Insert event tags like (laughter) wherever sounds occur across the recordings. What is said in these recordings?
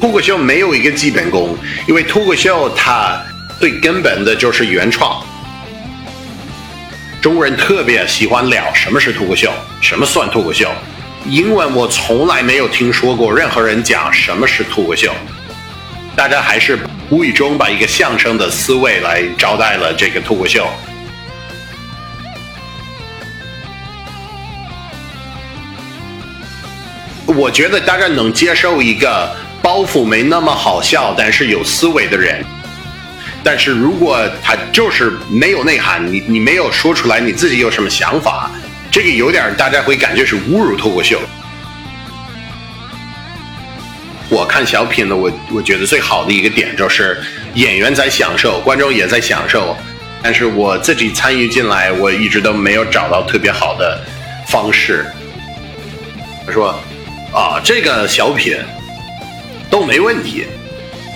脱口秀没有一个基本功，因为脱口秀它最根本的就是原创。中国人特别喜欢聊什么是脱口秀，什么算脱口秀。英文我从来没有听说过任何人讲什么是脱口秀，大家还是无意中把一个相声的思维来招待了这个脱口秀。我觉得大家能接受一个包袱没那么好笑，但是有思维的人。但是如果他就是没有内涵，你你没有说出来你自己有什么想法，这个有点大家会感觉是侮辱脱口秀。我看小品呢，我我觉得最好的一个点就是演员在享受，观众也在享受，但是我自己参与进来，我一直都没有找到特别好的方式。他说。啊，这个小品都没问题，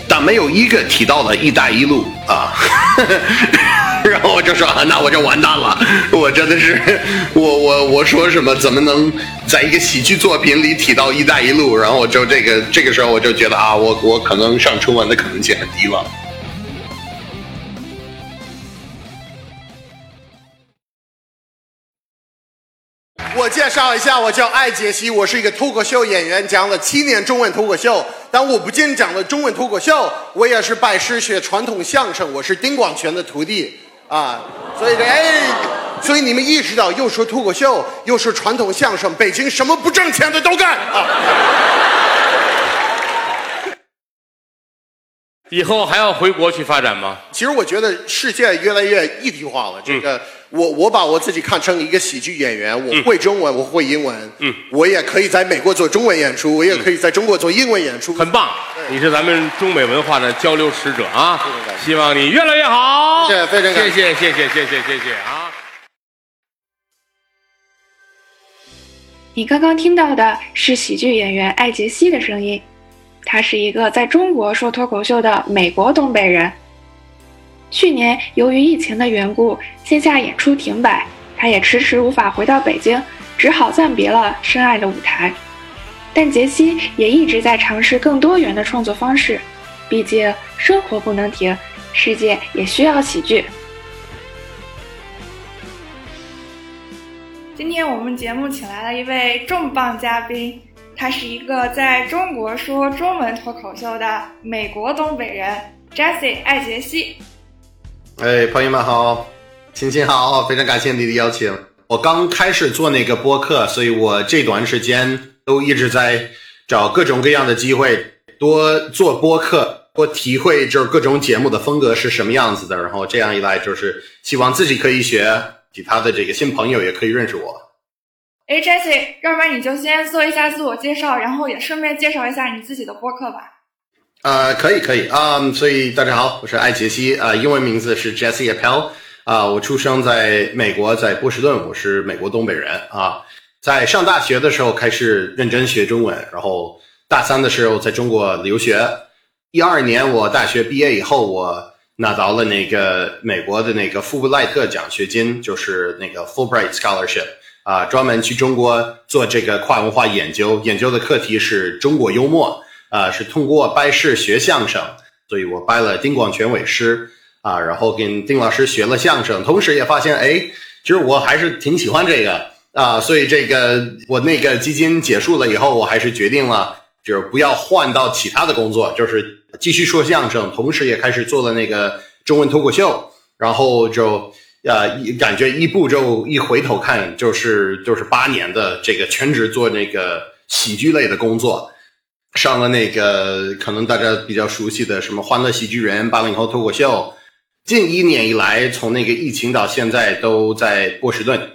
但没有一个提到了“一带一路”啊。(laughs) 然后我就说，那我就完蛋了，我真的是，我我我说什么，怎么能在一个喜剧作品里提到“一带一路”？然后我就这个这个时候我就觉得啊，我我可能上春晚的可能性很低了。绍一下，我叫艾杰西，我是一个脱口秀演员，讲了七年中文脱口秀。但我不仅讲了中文脱口秀，我也是拜师学传统相声，我是丁广泉的徒弟啊。所以，哎，所以你们意识到，又说脱口秀，又说传统相声，北京什么不挣钱的都干啊。以后还要回国去发展吗？其实我觉得世界越来越一体化了。这个，我我把我自己看成一个喜剧演员，我会中文，我会英文，嗯，我也可以在美国做中文演出，我也可以在中国做英文演出，很棒。你是咱们中美文化的交流使者啊！希望你越来越好。谢谢，非常感谢谢，谢谢，谢谢，谢谢啊！你刚刚听到的是喜剧演员艾杰西的声音。他是一个在中国说脱口秀的美国东北人。去年由于疫情的缘故，线下演出停摆，他也迟迟无法回到北京，只好暂别了深爱的舞台。但杰西也一直在尝试更多元的创作方式，毕竟生活不能停，世界也需要喜剧。今天我们节目请来了一位重磅嘉宾。他是一个在中国说中文脱口秀的美国东北人，Jesse 艾杰西。哎，朋友们好，亲亲好，非常感谢你的邀请。我刚开始做那个播客，所以我这段时间都一直在找各种各样的机会，多做播客，多体会就是各种节目的风格是什么样子的。然后这样一来，就是希望自己可以学，其他的这个新朋友也可以认识我。哎，Jesse，要不然你就先做一下自我介绍，然后也顺便介绍一下你自己的播客吧。呃，可以，可以啊。所以大家好，我是艾杰西啊，英文名字是 Jesse Appel 啊。我出生在美国，在波士顿，我是美国东北人啊。在上大学的时候开始认真学中文，然后大三的时候在中国留学。一二年我大学毕业以后，我拿到了那个美国的那个富布赖特奖学金，就是那个 Fulbright Scholarship。啊，专门去中国做这个跨文化研究，研究的课题是中国幽默，啊，是通过拜师学相声，所以我拜了丁广泉为师，啊，然后跟丁老师学了相声，同时也发现，哎，其实我还是挺喜欢这个，啊，所以这个我那个基金结束了以后，我还是决定了，就是不要换到其他的工作，就是继续说相声，同时也开始做了那个中文脱口秀，然后就。呃，一感觉一步就一回头看，就是就是八年的这个全职做那个喜剧类的工作，上了那个可能大家比较熟悉的什么《欢乐喜剧人》《八零后脱口秀》，近一年以来，从那个疫情到现在都在波士顿。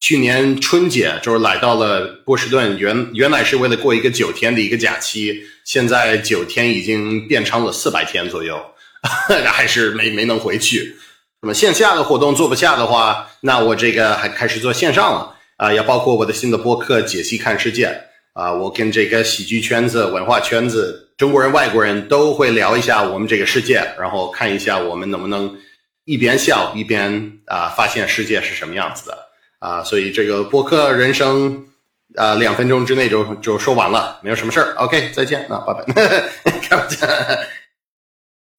去年春节就是来到了波士顿，原原来是为了过一个九天的一个假期，现在九天已经变成了四百天左右，(laughs) 还是没没能回去。那么线下的活动做不下的话，那我这个还开始做线上了。啊，也包括我的新的播客《解析看世界》啊，我跟这个喜剧圈子、文化圈子、中国人、外国人都会聊一下我们这个世界，然后看一下我们能不能一边笑一边啊发现世界是什么样子的啊，所以这个播客人生呃，两分钟之内就就说完了，没有什么事儿。OK，再见，那拜拜。(laughs) 开玩笑。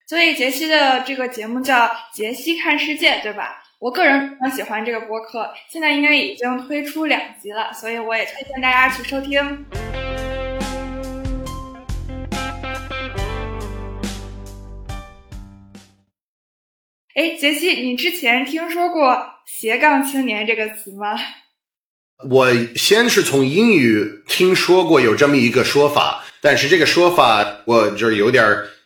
所以杰西的这个节目叫《杰西看世界》，对吧？我个人非常喜欢这个播客，现在应该已经推出两集了，所以我也推荐大家去收听。哎，杰西，你之前听说过“斜杠青年”这个词吗？我先是从英语听说过有这么一个说法，但是这个说法我就是有点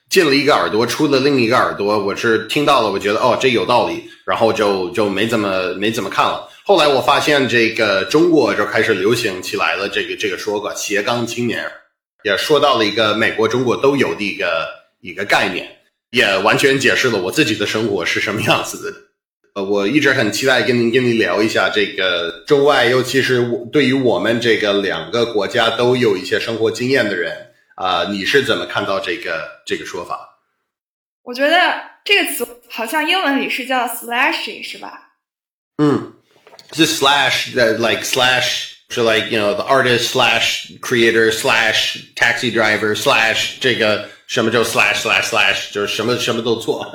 进了一个耳朵，出了另一个耳朵。我是听到了，我觉得哦，这有道理，然后就就没怎么没怎么看了。后来我发现这个中国就开始流行起来了，这个这个说法“斜杠青年”，也说到了一个美国、中国都有的一个一个概念。也完全解释了我自己的生活是什么样子的。呃，我一直很期待跟您跟您聊一下这个中外，尤其是对于我们这个两个国家都有一些生活经验的人啊，你是怎么看到这个这个说法？我觉得这个词好像英文里是叫 slashy，是吧？嗯，是 slash that，like slash 是 like you know the artist slash creator slash taxi driver slash 这个。什么叫 slash slash slash，就是什么什么都做。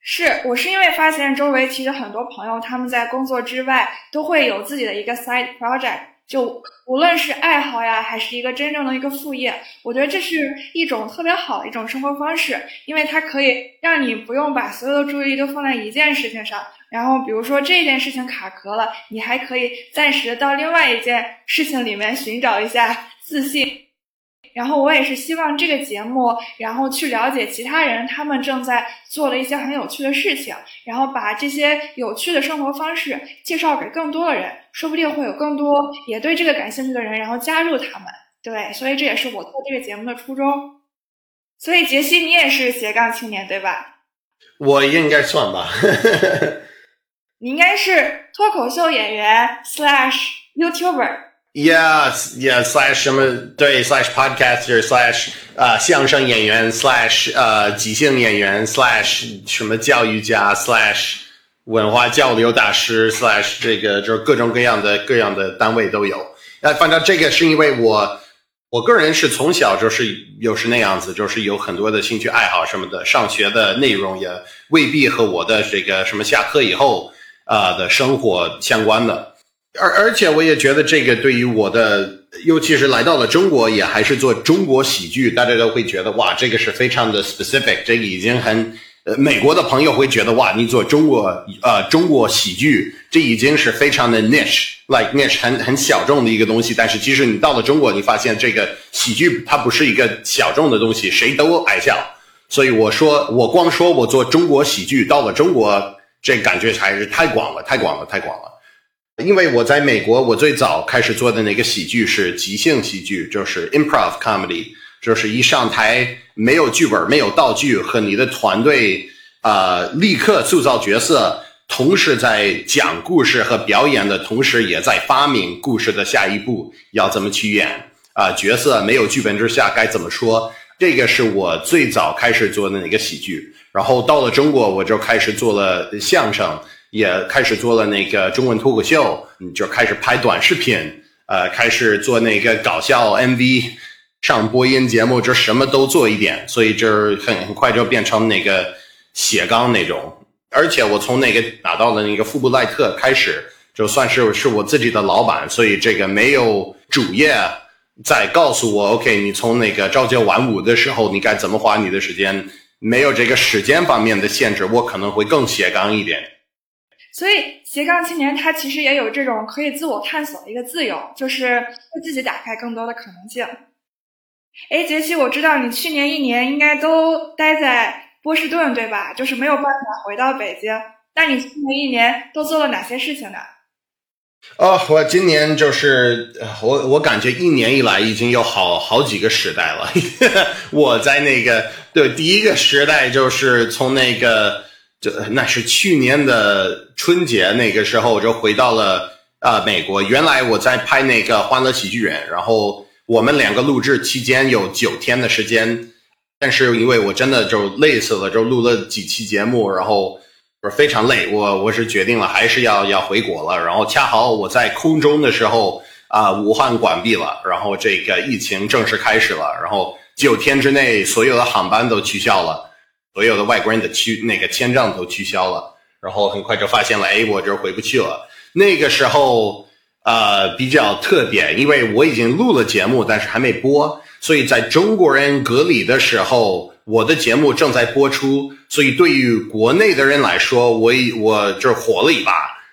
是我是因为发现周围其实很多朋友他们在工作之外都会有自己的一个 side project，就无论是爱好呀，还是一个真正的一个副业，我觉得这是一种特别好的一种生活方式，因为它可以让你不用把所有的注意力都放在一件事情上，然后比如说这件事情卡壳了，你还可以暂时到另外一件事情里面寻找一下自信。然后我也是希望这个节目，然后去了解其他人他们正在做的一些很有趣的事情，然后把这些有趣的生活方式介绍给更多的人，说不定会有更多也对这个感兴趣的人，然后加入他们。对，所以这也是我做这个节目的初衷。所以杰西，你也是斜杠青年对吧？我应该算吧。(laughs) 你应该是脱口秀演员 slash YouTuber。Yes, yeah, slash 什么对 slash podcaster slash 啊相声演员 slash 呃即兴演员 slash 什么教育家 slash 文化交流大师 slash 这个就是各种各样的各样的单位都有。那反正这个是因为我我个人是从小就是又是那样子，就是有很多的兴趣爱好什么的，上学的内容也未必和我的这个什么下课以后啊的生活相关的。而而且我也觉得这个对于我的，尤其是来到了中国，也还是做中国喜剧，大家都会觉得哇，这个是非常的 specific，这个已经很呃，美国的朋友会觉得哇，你做中国呃中国喜剧，这已经是非常的 niche，like niche 很很小众的一个东西。但是其实你到了中国，你发现这个喜剧它不是一个小众的东西，谁都爱笑。所以我说，我光说我做中国喜剧，到了中国，这感觉还是太广了，太广了，太广了。因为我在美国，我最早开始做的那个喜剧是即兴喜剧，就是 improv comedy，就是一上台没有剧本、没有道具，和你的团队啊立刻塑造角色，同时在讲故事和表演的同时，也在发明故事的下一步要怎么去演啊角色没有剧本之下该怎么说，这个是我最早开始做的那个喜剧。然后到了中国，我就开始做了相声。也开始做了那个中文脱口秀，就开始拍短视频，呃，开始做那个搞笑 MV，上播音节目，就什么都做一点，所以就是很很快就变成那个斜杠那种。而且我从那个拿到了那个富布赖特开始，就算是是我自己的老板，所以这个没有主业在告诉我，OK，你从那个朝九晚五的时候，你该怎么花你的时间，没有这个时间方面的限制，我可能会更斜杠一点。所以斜杠青年他其实也有这种可以自我探索的一个自由，就是为自己打开更多的可能性。哎，杰西，我知道你去年一年应该都待在波士顿，对吧？就是没有办法回到北京。那你去年一年都做了哪些事情呢？哦，我今年就是我，我感觉一年以来已经有好好几个时代了。(laughs) 我在那个对第一个时代就是从那个。这那是去年的春节，那个时候我就回到了啊美国。原来我在拍那个《欢乐喜剧人》，然后我们两个录制期间有九天的时间，但是因为我真的就累死了，就录了几期节目，然后是非常累。我我是决定了还是要要回国了。然后恰好我在空中的时候啊，武汉关闭了，然后这个疫情正式开始了，然后九天之内所有的航班都取消了，所有的外国人的去那个签证都取消了，然后很快就发现了，哎，我这回不去了。那个时候呃比较特别，因为我已经录了节目，但是还没播，所以在中国人隔离的时候，我的节目正在播出，所以对于国内的人来说，我我这火了一把。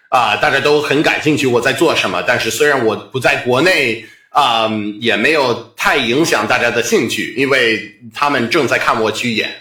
啊，大家都很感兴趣我在做什么，但是虽然我不在国内啊，也没有太影响大家的兴趣，因为他们正在看我去演。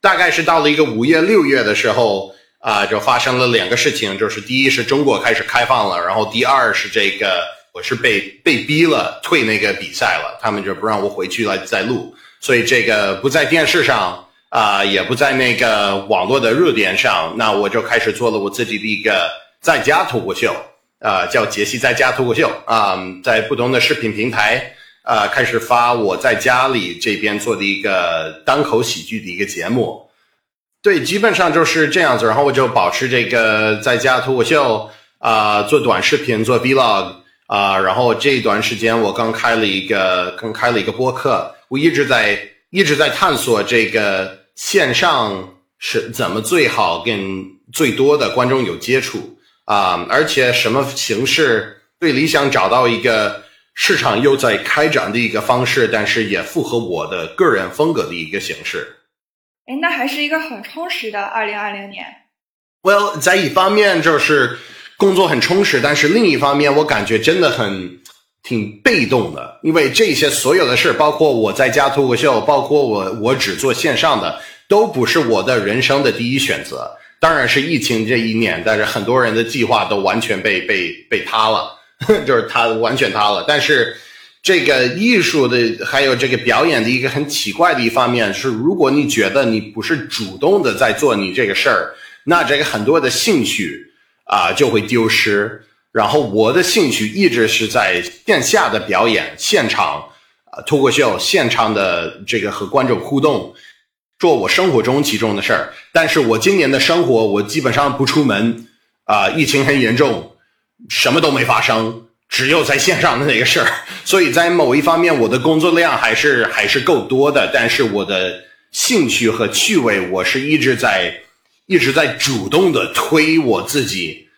大概是到了一个五月六月的时候啊，就发生了两个事情，就是第一是中国开始开放了，然后第二是这个我是被被逼了退那个比赛了，他们就不让我回去了再录，所以这个不在电视上啊，也不在那个网络的热点上，那我就开始做了我自己的一个。在家脱口秀，啊，叫杰西在家脱口秀啊，在不同的视频平台啊，开始发我在家里这边做的一个单口喜剧的一个节目。对，基本上就是这样子。然后我就保持这个在家脱口秀啊，做短视频，做 vlog 啊。然后这一段时间我刚开了一个，刚开了一个播客。我一直在一直在探索这个线上是怎么最好跟最多的观众有接触。啊，而且什么形式最理想？找到一个市场又在开展的一个方式，但是也符合我的个人风格的一个形式。哎，那还是一个很充实的二零二零年。Well，在一方面就是工作很充实，但是另一方面我感觉真的很挺被动的，因为这些所有的事，包括我在家脱口秀，包括我我只做线上的，都不是我的人生的第一选择。当然是疫情这一年，但是很多人的计划都完全被被被塌了，(laughs) 就是他完全塌了。但是这个艺术的还有这个表演的一个很奇怪的一方面是，如果你觉得你不是主动的在做你这个事儿，那这个很多的兴趣啊就会丢失。然后我的兴趣一直是在线下的表演、现场啊脱口秀、现场的这个和观众互动。做我生活中其中的事儿，但是我今年的生活，我基本上不出门，啊，疫情很严重，什么都没发生，只有在线上的那个事儿，(laughs) 所以在某一方面，我的工作量还是还是够多的，但是我的兴趣和趣味，我是一直在一直在主动的推我自己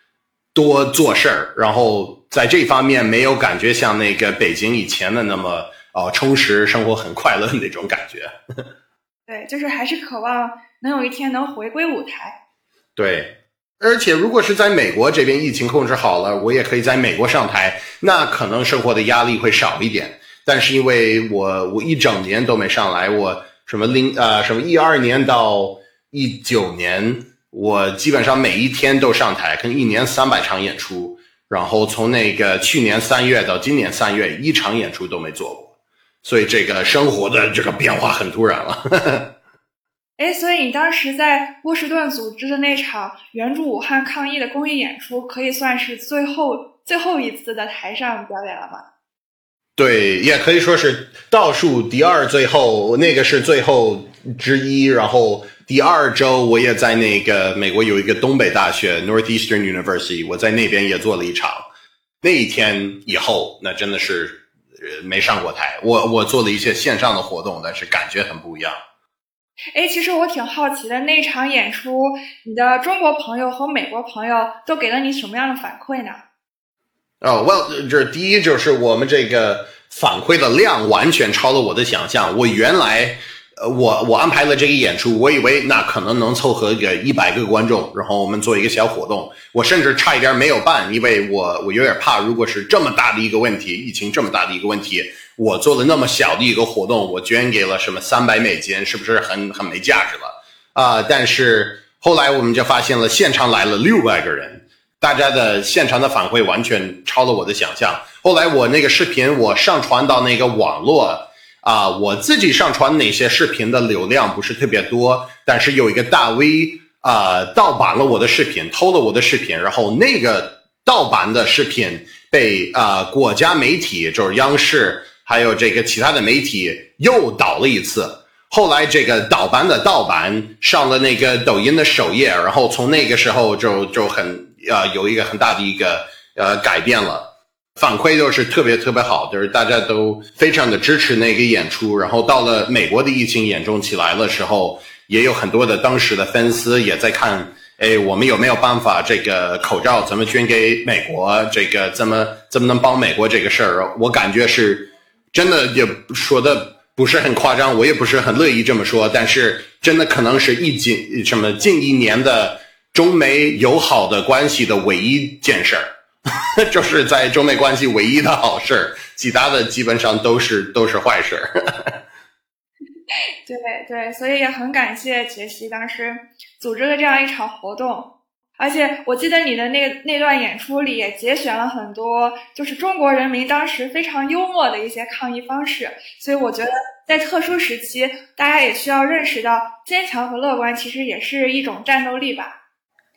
多做事儿，然后在这方面没有感觉像那个北京以前的那么啊充实，生活很快乐那种感觉。(laughs) 对，就是还是渴望能有一天能回归舞台。对，而且如果是在美国这边疫情控制好了，我也可以在美国上台，那可能生活的压力会少一点。但是因为我我一整年都没上来，我什么零呃什么一二年到一九年，我基本上每一天都上台，跟一年三百场演出，然后从那个去年三月到今年三月，一场演出都没做过。所以这个生活的这个变化很突然了。哎，所以你当时在波士顿组织的那场援助武汉抗疫的公益演出，可以算是最后最后一次的台上表演了吧？对，也可以说是倒数第二，最后那个是最后之一。然后第二周我也在那个美国有一个东北大学 Northeastern University，我在那边也做了一场。那一天以后，那真的是。没上过台，我我做了一些线上的活动，但是感觉很不一样。哎，其实我挺好奇的，那场演出，你的中国朋友和美国朋友都给了你什么样的反馈呢？哦，Well，这第一就是我们这个反馈的量完全超了我的想象。我原来。呃，我我安排了这个演出，我以为那可能能凑合个一百个观众，然后我们做一个小活动。我甚至差一点没有办，因为我我有点怕，如果是这么大的一个问题，疫情这么大的一个问题，我做了那么小的一个活动，我捐给了什么三百美金，是不是很很没价值了啊？但是后来我们就发现了，现场来了六百个人，大家的现场的反馈完全超了我的想象。后来我那个视频我上传到那个网络。啊，我自己上传那些视频的流量不是特别多，但是有一个大 V 啊盗版了我的视频，偷了我的视频，然后那个盗版的视频被啊国家媒体，就是央视，还有这个其他的媒体又倒了一次。后来这个盗版的盗版上了那个抖音的首页，然后从那个时候就就很呃有一个很大的一个呃改变了。反馈都是特别特别好，就是大家都非常的支持那个演出。然后到了美国的疫情严重起来的时候，也有很多的当时的粉丝也在看，哎，我们有没有办法这个口罩怎么捐给美国？这个怎么怎么能帮美国这个事儿？我感觉是真的，也说的不是很夸张，我也不是很乐意这么说，但是真的可能是一近什么近一年的中美友好的关系的唯一件事儿。(laughs) 就是在中美关系唯一的好事儿其他的基本上都是都是坏事儿 (laughs) 对对，所以也很感谢杰西当时组织了这样一场活动，而且我记得你的那那段演出里也节选了很多，就是中国人民当时非常幽默的一些抗议方式。所以我觉得在特殊时期，大家也需要认识到坚强和乐观其实也是一种战斗力吧。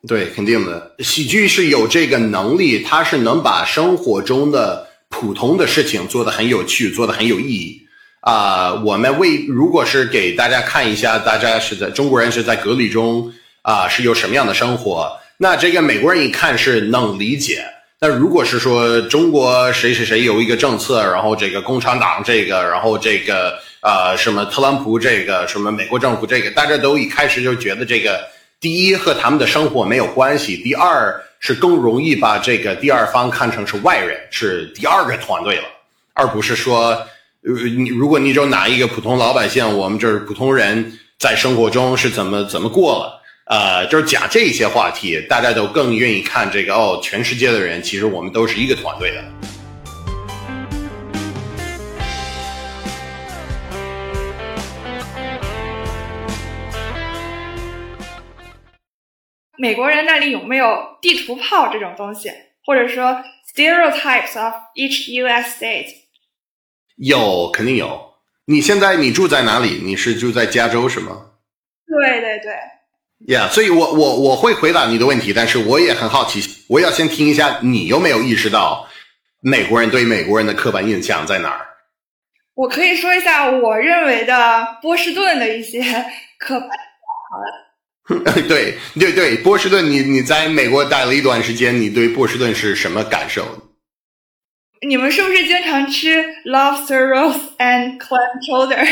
对，肯定的。喜剧是有这个能力，它是能把生活中的普通的事情做得很有趣，做得很有意义。啊，我们为如果是给大家看一下，大家是在中国人是在隔离中啊，是有什么样的生活？那这个美国人一看是能理解。那如果是说中国谁谁谁有一个政策，然后这个共产党这个，然后这个啊什么特朗普这个，什么美国政府这个，大家都一开始就觉得这个。第一和他们的生活没有关系，第二是更容易把这个第二方看成是外人，是第二个团队了，而不是说，呃，你如果你就拿一个普通老百姓，我们这是普通人在生活中是怎么怎么过了，呃，就是讲这些话题，大家都更愿意看这个哦，全世界的人其实我们都是一个团队的。美国人那里有没有地图炮这种东西，或者说 stereotypes of each U.S. state？有，肯定有。你现在你住在哪里？你是住在加州是吗？对对对。Yeah，所以我我我会回答你的问题，但是我也很好奇，我要先听一下你有没有意识到美国人对美国人的刻板印象在哪儿？我可以说一下我认为的波士顿的一些 (laughs) 刻板。好了。(laughs) 对对对，波士顿，你你在美国待了一段时间，你对波士顿是什么感受？你们是不是经常吃 lobster rolls and clam chowder？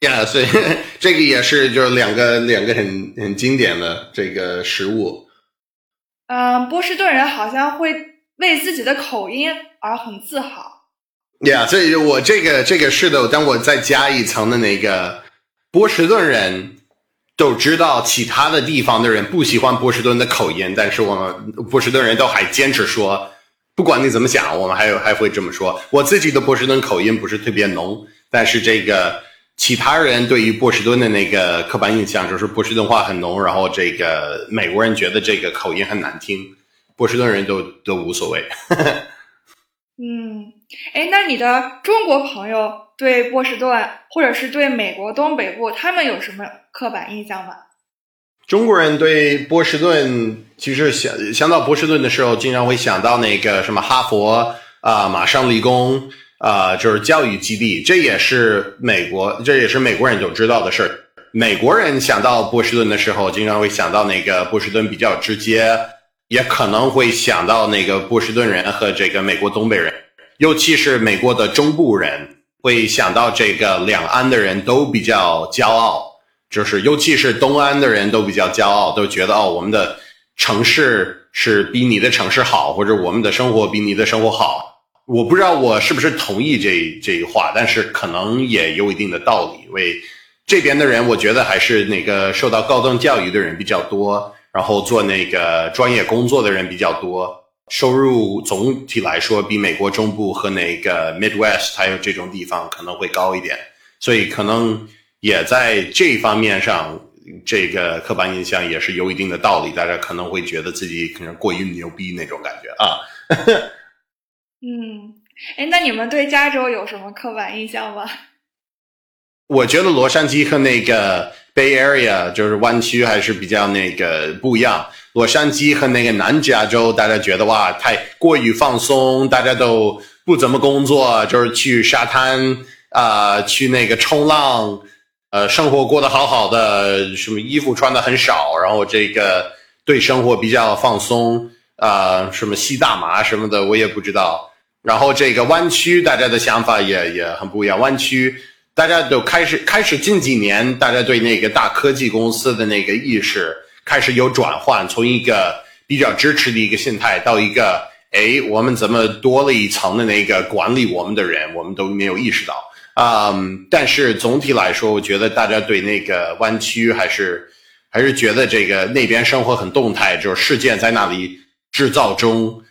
呀，所以 (laughs) 这个也是就是两个两个很很经典的这个食物。嗯，波士顿人好像会为自己的口音而很自豪。呀，所以我这个这个是的，当我再加一层的那个波士顿人。都知道其他的地方的人不喜欢波士顿的口音，但是我们波士顿人都还坚持说，不管你怎么想，我们还有还会这么说。我自己的波士顿口音不是特别浓，但是这个其他人对于波士顿的那个刻板印象就是波士顿话很浓，然后这个美国人觉得这个口音很难听，波士顿人都都无所谓。(laughs) 嗯，哎，那你的中国朋友对波士顿，或者是对美国东北部，他们有什么刻板印象吗？中国人对波士顿，其实想想到波士顿的时候，经常会想到那个什么哈佛啊、麻省理工啊，就是教育基地。这也是美国，这也是美国人都知道的事儿。美国人想到波士顿的时候，经常会想到那个波士顿比较直接。也可能会想到那个波士顿人和这个美国东北人，尤其是美国的中部人，会想到这个两岸的人都比较骄傲，就是尤其是东岸的人都比较骄傲，都觉得哦，我们的城市是比你的城市好，或者我们的生活比你的生活好。我不知道我是不是同意这这一话，但是可能也有一定的道理。因为这边的人，我觉得还是那个受到高等教育的人比较多。然后做那个专业工作的人比较多，收入总体来说比美国中部和那个 Midwest 还有这种地方可能会高一点，所以可能也在这方面上，这个刻板印象也是有一定的道理。大家可能会觉得自己可能过于牛逼那种感觉啊。(laughs) 嗯，哎，那你们对加州有什么刻板印象吗？(laughs) 我觉得洛杉矶和那个 Bay Area 就是湾区还是比较那个不一样。洛杉矶和那个南加州，大家觉得哇，太过于放松，大家都不怎么工作，就是去沙滩啊，去那个冲浪，呃，生活过得好好的，什么衣服穿的很少，然后这个对生活比较放松啊，什么吸大麻什么的，我也不知道。然后这个湾区大家的想法也也很不一样。湾区大家都开始开始近几年，大家对那个大科技公司的那个意识开始有转换，从一个比较支持的一个心态到一个，哎，我们怎么多了一层的那个管理我们的人，我们都没有意识到。嗯，但是总体来说，我觉得大家对那个湾区还是还是觉得这个那边生活很动态，就是事件在那里制造中，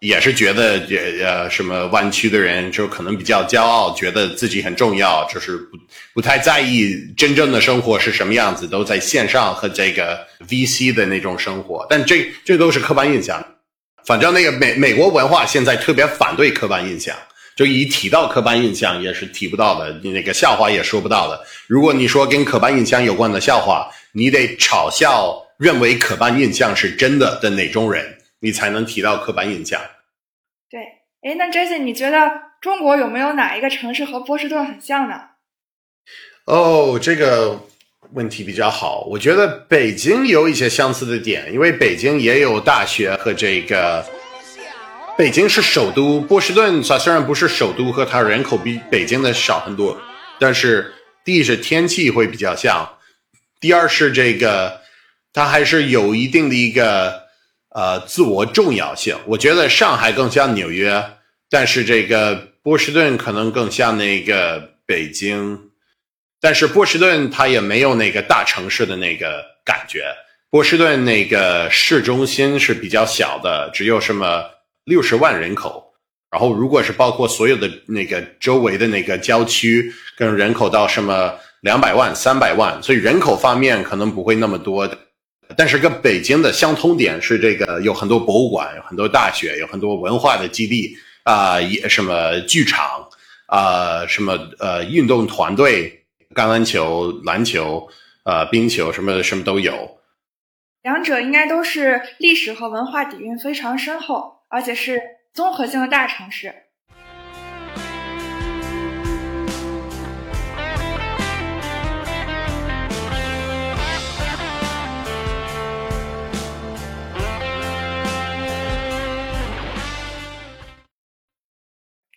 也是觉得也呃什么湾区的人就可能比较骄傲，觉得自己很重要，就是不不太在意真正的生活是什么样子，都在线上和这个 VC 的那种生活，但这这都是刻板印象。反正那个美美国文化现在特别反对刻板印象。就一提到刻板印象，也是提不到的，那个笑话也说不到的。如果你说跟刻板印象有关的笑话，你得嘲笑认为刻板印象是真的的哪种人，你才能提到刻板印象。对，哎，那 Jesse，你觉得中国有没有哪一个城市和波士顿很像呢？哦，这个问题比较好。我觉得北京有一些相似的点，因为北京也有大学和这个。北京是首都，波士顿它虽然不是首都，和它人口比北京的少很多，但是第一是天气会比较像，第二是这个它还是有一定的一个呃自我重要性。我觉得上海更像纽约，但是这个波士顿可能更像那个北京，但是波士顿它也没有那个大城市的那个感觉。波士顿那个市中心是比较小的，只有什么。六十万人口，然后如果是包括所有的那个周围的那个郊区，跟人口到什么两百万、三百万，所以人口方面可能不会那么多的。但是跟北京的相通点是这个有很多博物馆，有很多大学，有很多文化的基地啊，也什么剧场啊，什么呃运动团队，橄榄球、篮球、呃冰球什么什么都有。两者应该都是历史和文化底蕴非常深厚。而且是综合性的大城市。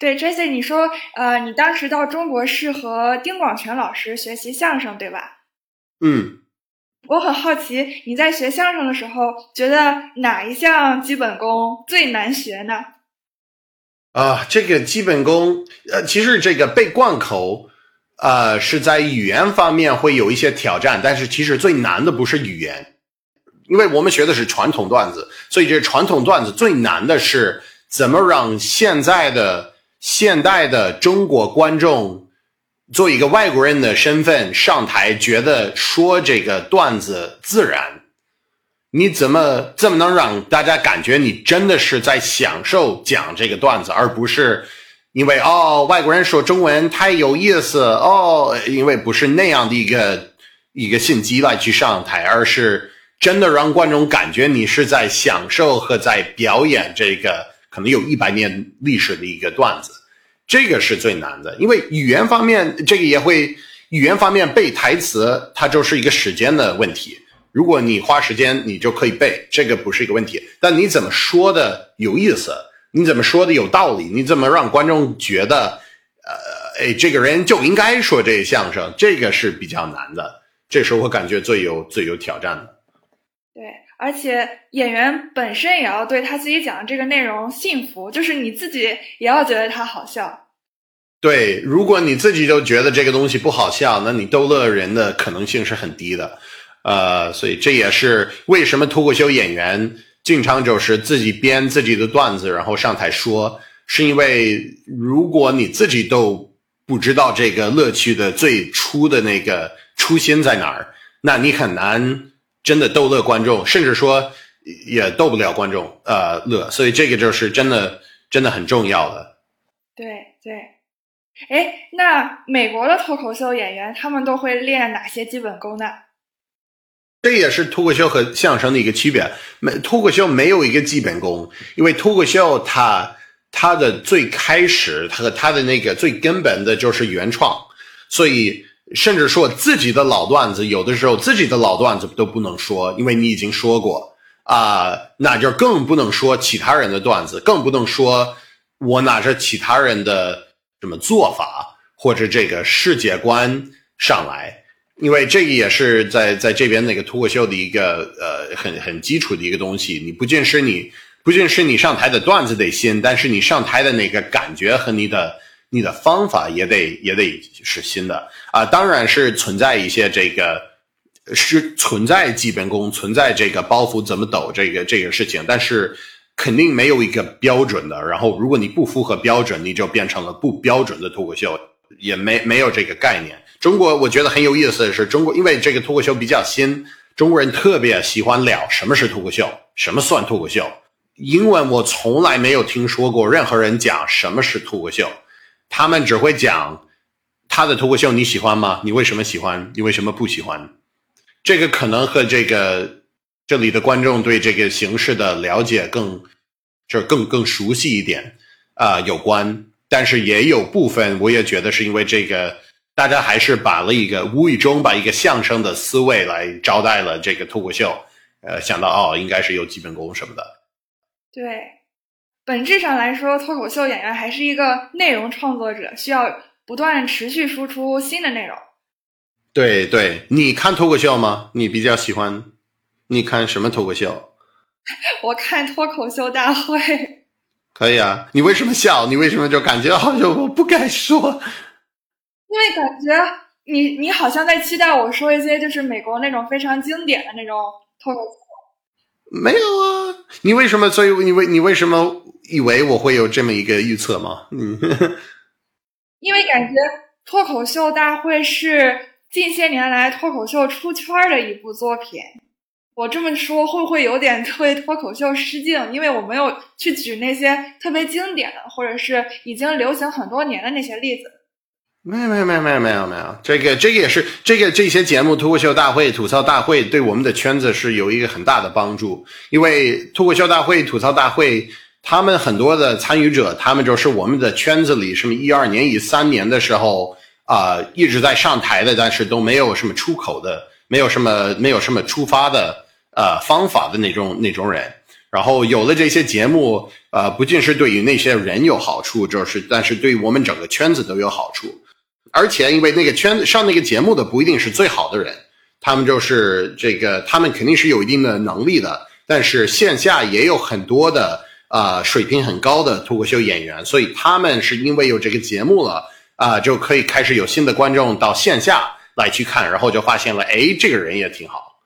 对，Jesse，你说，呃，你当时到中国是和丁广泉老师学习相声，对吧？嗯。我很好奇，你在学相声的时候，觉得哪一项基本功最难学呢？啊，这个基本功，呃，其实这个背贯口，呃，是在语言方面会有一些挑战，但是其实最难的不是语言，因为我们学的是传统段子，所以这传统段子最难的是怎么让现在的现代的中国观众。做一个外国人的身份上台，觉得说这个段子自然，你怎么怎么能让大家感觉你真的是在享受讲这个段子，而不是因为哦外国人说中文太有意思哦，因为不是那样的一个一个心机来去上台，而是真的让观众感觉你是在享受和在表演这个可能有一百年历史的一个段子。这个是最难的，因为语言方面，这个也会语言方面背台词，它就是一个时间的问题。如果你花时间，你就可以背，这个不是一个问题。但你怎么说的有意思？你怎么说的有道理？你怎么让观众觉得，呃，哎，这个人就应该说这相声？这个是比较难的，这是我感觉最有最有挑战的。对。而且演员本身也要对他自己讲的这个内容信服，就是你自己也要觉得他好笑。对，如果你自己都觉得这个东西不好笑，那你逗乐人的可能性是很低的。呃，所以这也是为什么脱口秀演员经常就是自己编自己的段子，然后上台说，是因为如果你自己都不知道这个乐趣的最初的那个初心在哪儿，那你很难。真的逗乐观众，甚至说也逗不了观众，呃，乐，所以这个就是真的，真的很重要的。对对，哎，那美国的脱口秀演员他们都会练哪些基本功呢？这也是脱口秀和相声的一个区别。没脱口秀没有一个基本功，因为脱口秀它它的最开始和它的那个最根本的就是原创，所以。甚至说自己的老段子，有的时候自己的老段子都不能说，因为你已经说过啊，那就更不能说其他人的段子，更不能说我拿着其他人的什么做法或者这个世界观上来，因为这个也是在在这边那个脱口秀的一个呃很很基础的一个东西。你不仅是你不仅是你上台的段子得新，但是你上台的那个感觉和你的你的方法也得也得是新的啊。当然是存在一些这个是存在基本功，存在这个包袱怎么抖这个这个事情，但是。肯定没有一个标准的，然后如果你不符合标准，你就变成了不标准的脱口秀，也没没有这个概念。中国我觉得很有意思的是，中国因为这个脱口秀比较新，中国人特别喜欢聊什么是脱口秀，什么算脱口秀。英文我从来没有听说过任何人讲什么是脱口秀，他们只会讲他的脱口秀你喜欢吗？你为什么喜欢？你为什么不喜欢？这个可能和这个。这里的观众对这个形式的了解更，就是更更熟悉一点啊，有关。但是也有部分，我也觉得是因为这个，大家还是把了一个无意中把一个相声的思维来招待了这个脱口秀，呃，想到哦，应该是有基本功什么的。对，本质上来说，脱口秀演员还是一个内容创作者，需要不断持续输出新的内容。对对，你看脱口秀吗？你比较喜欢？你看什么脱口秀？(laughs) 我看脱口秀大会。(laughs) 可以啊，你为什么笑？你为什么就感觉好像我不该说？(laughs) 因为感觉你你好像在期待我说一些就是美国那种非常经典的那种脱口秀。没有啊，你为什么？所以你为你为什么以为我会有这么一个预测吗？嗯，因为感觉脱口秀大会是近些年来脱口秀出圈的一部作品。我这么说会不会有点对脱口秀失敬？因为我没有去举那些特别经典的，或者是已经流行很多年的那些例子。没有没有没有没有没有没有，这个这个也是这个这些节目，脱口秀大会、吐槽大会对我们的圈子是有一个很大的帮助。因为脱口秀大会、吐槽大会，他们很多的参与者，他们就是我们的圈子里什么一二年、一三年的时候啊一直在上台的，但是都没有什么出口的，没有什么没有什么出发的。呃，方法的那种那种人，然后有了这些节目，呃，不仅是对于那些人有好处，就是，但是对于我们整个圈子都有好处。而且，因为那个圈子上那个节目的不一定是最好的人，他们就是这个，他们肯定是有一定的能力的，但是线下也有很多的呃水平很高的脱口秀演员，所以他们是因为有这个节目了啊，就可以开始有新的观众到线下来去看，然后就发现了，哎，这个人也挺好。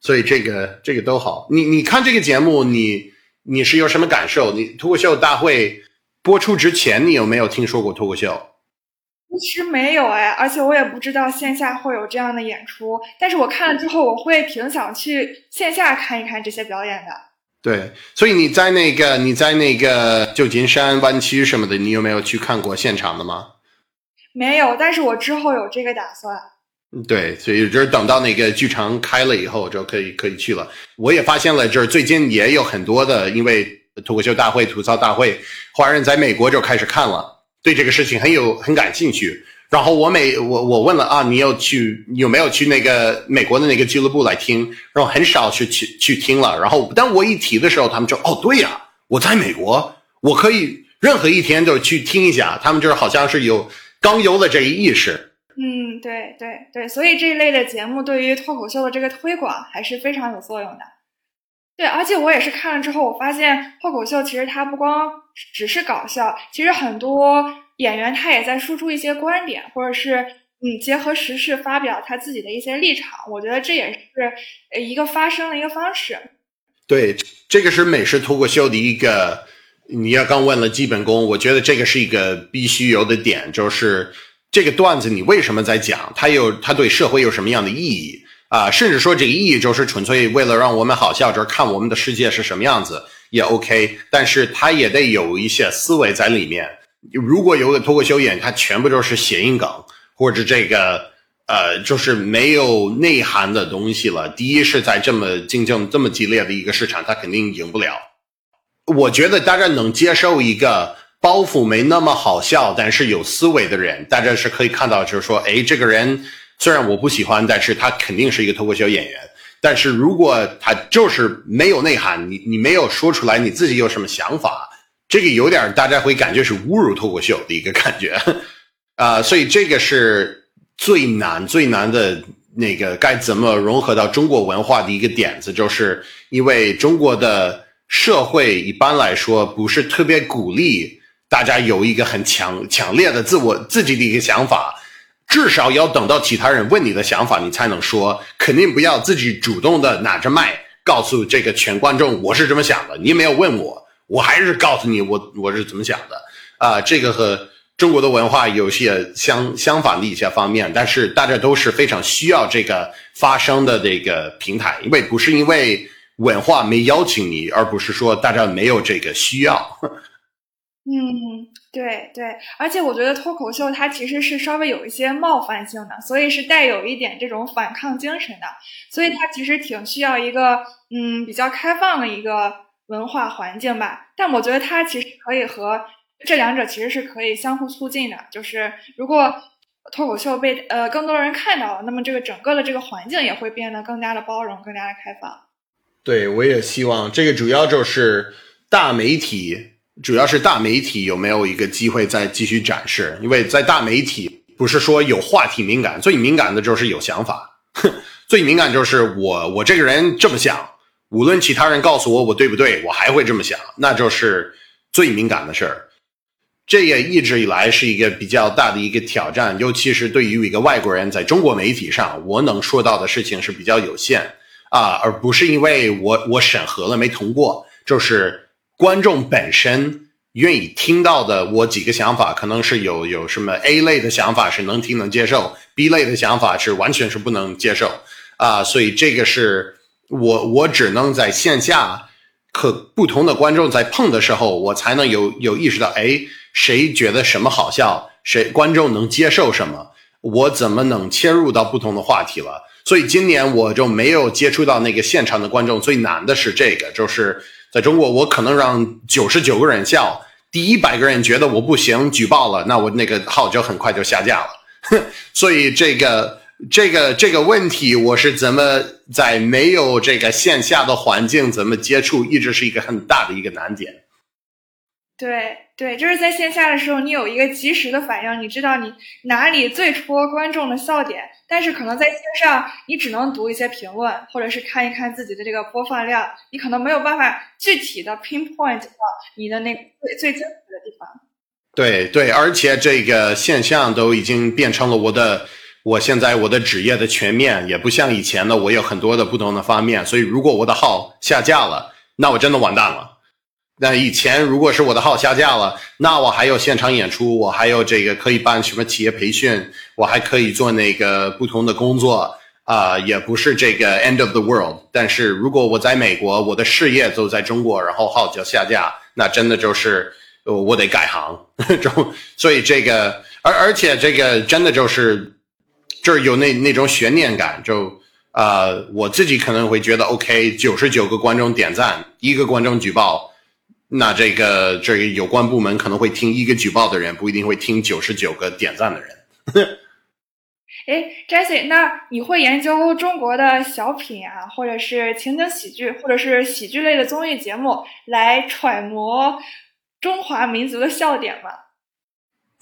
所以这个这个都好，你你看这个节目，你你是有什么感受？你脱口秀大会播出之前，你有没有听说过脱口秀？其实没有哎，而且我也不知道线下会有这样的演出。但是我看了之后，我会挺想去线下看一看这些表演的。对，所以你在那个你在那个旧金山湾区什么的，你有没有去看过现场的吗？没有，但是我之后有这个打算。对，所以就是等到那个剧场开了以后就可以可以去了。我也发现了，就是最近也有很多的，因为脱口秀大会、吐槽大会，华人在美国就开始看了，对这个事情很有很感兴趣。然后我每我我问了啊，你有去有没有去那个美国的那个俱乐部来听？然后很少去去去听了。然后当我一提的时候，他们就哦，对呀，我在美国，我可以任何一天就去听一下。他们就是好像是有刚有了这一意识。嗯，对对对，所以这一类的节目对于脱口秀的这个推广还是非常有作用的。对，而且我也是看了之后，我发现脱口秀其实它不光只是搞笑，其实很多演员他也在输出一些观点，或者是嗯结合时事发表他自己的一些立场。我觉得这也是一个发声的一个方式。对，这个是美式脱口秀的一个，你要刚问了基本功，我觉得这个是一个必须有的点，就是。这个段子你为什么在讲？它有它对社会有什么样的意义啊？甚至说这个意义就是纯粹为了让我们好笑，就是看我们的世界是什么样子也 OK。但是它也得有一些思维在里面。如果有个脱口秀演员，他全部都是谐音梗或者这个呃，就是没有内涵的东西了。第一是在这么竞争这么激烈的一个市场，他肯定赢不了。我觉得大家能接受一个。包袱没那么好笑，但是有思维的人，大家是可以看到，就是说，哎，这个人虽然我不喜欢，但是他肯定是一个脱口秀演员。但是如果他就是没有内涵，你你没有说出来你自己有什么想法，这个有点大家会感觉是侮辱脱口秀的一个感觉 (laughs) 啊，所以这个是最难最难的那个该怎么融合到中国文化的一个点子，就是因为中国的社会一般来说不是特别鼓励大家有一个很强强烈的自我自己的一个想法。至少要等到其他人问你的想法，你才能说。肯定不要自己主动的拿着麦告诉这个全观众我是这么想的。你没有问我，我还是告诉你我我是怎么想的啊。这个和中国的文化有些相相反的一些方面，但是大家都是非常需要这个发声的这个平台，因为不是因为文化没邀请你，而不是说大家没有这个需要。(laughs) 嗯。对对，而且我觉得脱口秀它其实是稍微有一些冒犯性的，所以是带有一点这种反抗精神的，所以它其实挺需要一个嗯比较开放的一个文化环境吧。但我觉得它其实可以和这两者其实是可以相互促进的，就是如果脱口秀被呃更多人看到了，那么这个整个的这个环境也会变得更加的包容，更加的开放。对，我也希望这个主要就是大媒体。主要是大媒体有没有一个机会再继续展示？因为在大媒体不是说有话题敏感，最敏感的就是有想法，(laughs) 最敏感就是我我这个人这么想，无论其他人告诉我我对不对，我还会这么想，那就是最敏感的事儿。这也一直以来是一个比较大的一个挑战，尤其是对于一个外国人，在中国媒体上，我能说到的事情是比较有限啊，而不是因为我我审核了没通过，就是。观众本身愿意听到的，我几个想法可能是有有什么 A 类的想法是能听能接受，B 类的想法是完全是不能接受啊，所以这个是我我只能在线下和不同的观众在碰的时候，我才能有有意识到，哎，谁觉得什么好笑，谁观众能接受什么，我怎么能切入到不同的话题了？所以今年我就没有接触到那个现场的观众，最难的是这个，就是。在中国，我可能让九十九个人笑，第一百个人觉得我不行，举报了，那我那个号就很快就下架了。(laughs) 所以这个这个这个问题，我是怎么在没有这个线下的环境怎么接触，一直是一个很大的一个难点。对对，就是在线下的时候，你有一个及时的反应，你知道你哪里最戳观众的笑点。但是可能在线上，你只能读一些评论，或者是看一看自己的这个播放量，你可能没有办法具体的 pinpoint 到你的那个最最精彩的地方。对对，而且这个现象都已经变成了我的，我现在我的职业的全面，也不像以前的我有很多的不同的方面，所以如果我的号下架了，那我真的完蛋了。那以前如果是我的号下架了，那我还有现场演出，我还有这个可以办什么企业培训，我还可以做那个不同的工作啊，也不是这个 end of the world。但是如果我在美国，我的事业都在中国，然后号就下架，那真的就是我得改行。(laughs) 中所以这个，而而且这个真的就是就是有那那种悬念感，就啊，我自己可能会觉得 OK，九十九个观众点赞，一个观众举报。那这个这个有关部门可能会听一个举报的人，不一定会听九十九个点赞的人。哎，Jesse，那你会研究中国的小品啊，或者是情景喜剧，或者是喜剧类的综艺节目，来揣摩中华民族的笑点吗？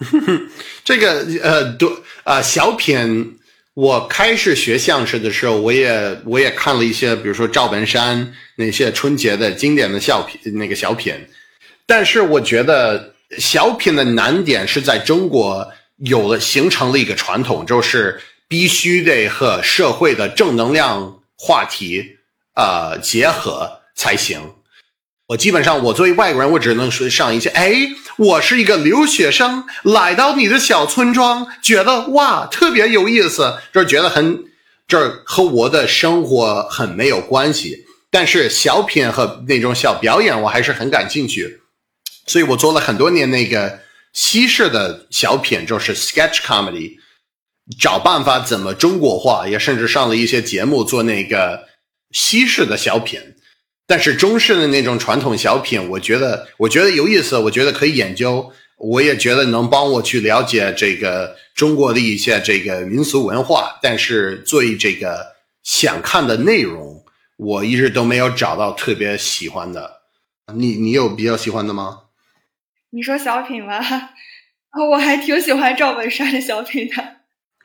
(laughs) 这个呃，多啊，小品。我开始学相声的时候，我也我也看了一些，比如说赵本山那些春节的经典的小品，那个小品。但是我觉得小品的难点是在中国有了形成了一个传统，就是必须得和社会的正能量话题啊结合才行。我基本上，我作为外国人，我只能说上一些。哎，我是一个留学生，来到你的小村庄，觉得哇，特别有意思，就是觉得很，这和我的生活很没有关系。但是小品和那种小表演，我还是很感兴趣，所以我做了很多年那个西式的小品，就是 sketch comedy，找办法怎么中国化，也甚至上了一些节目做那个西式的小品。但是中式的那种传统小品，我觉得我觉得有意思，我觉得可以研究，我也觉得能帮我去了解这个中国的一些这个民俗文化。但是最这个想看的内容，我一直都没有找到特别喜欢的。你你有比较喜欢的吗？你说小品吗？(laughs) 我还挺喜欢赵本山的小品的。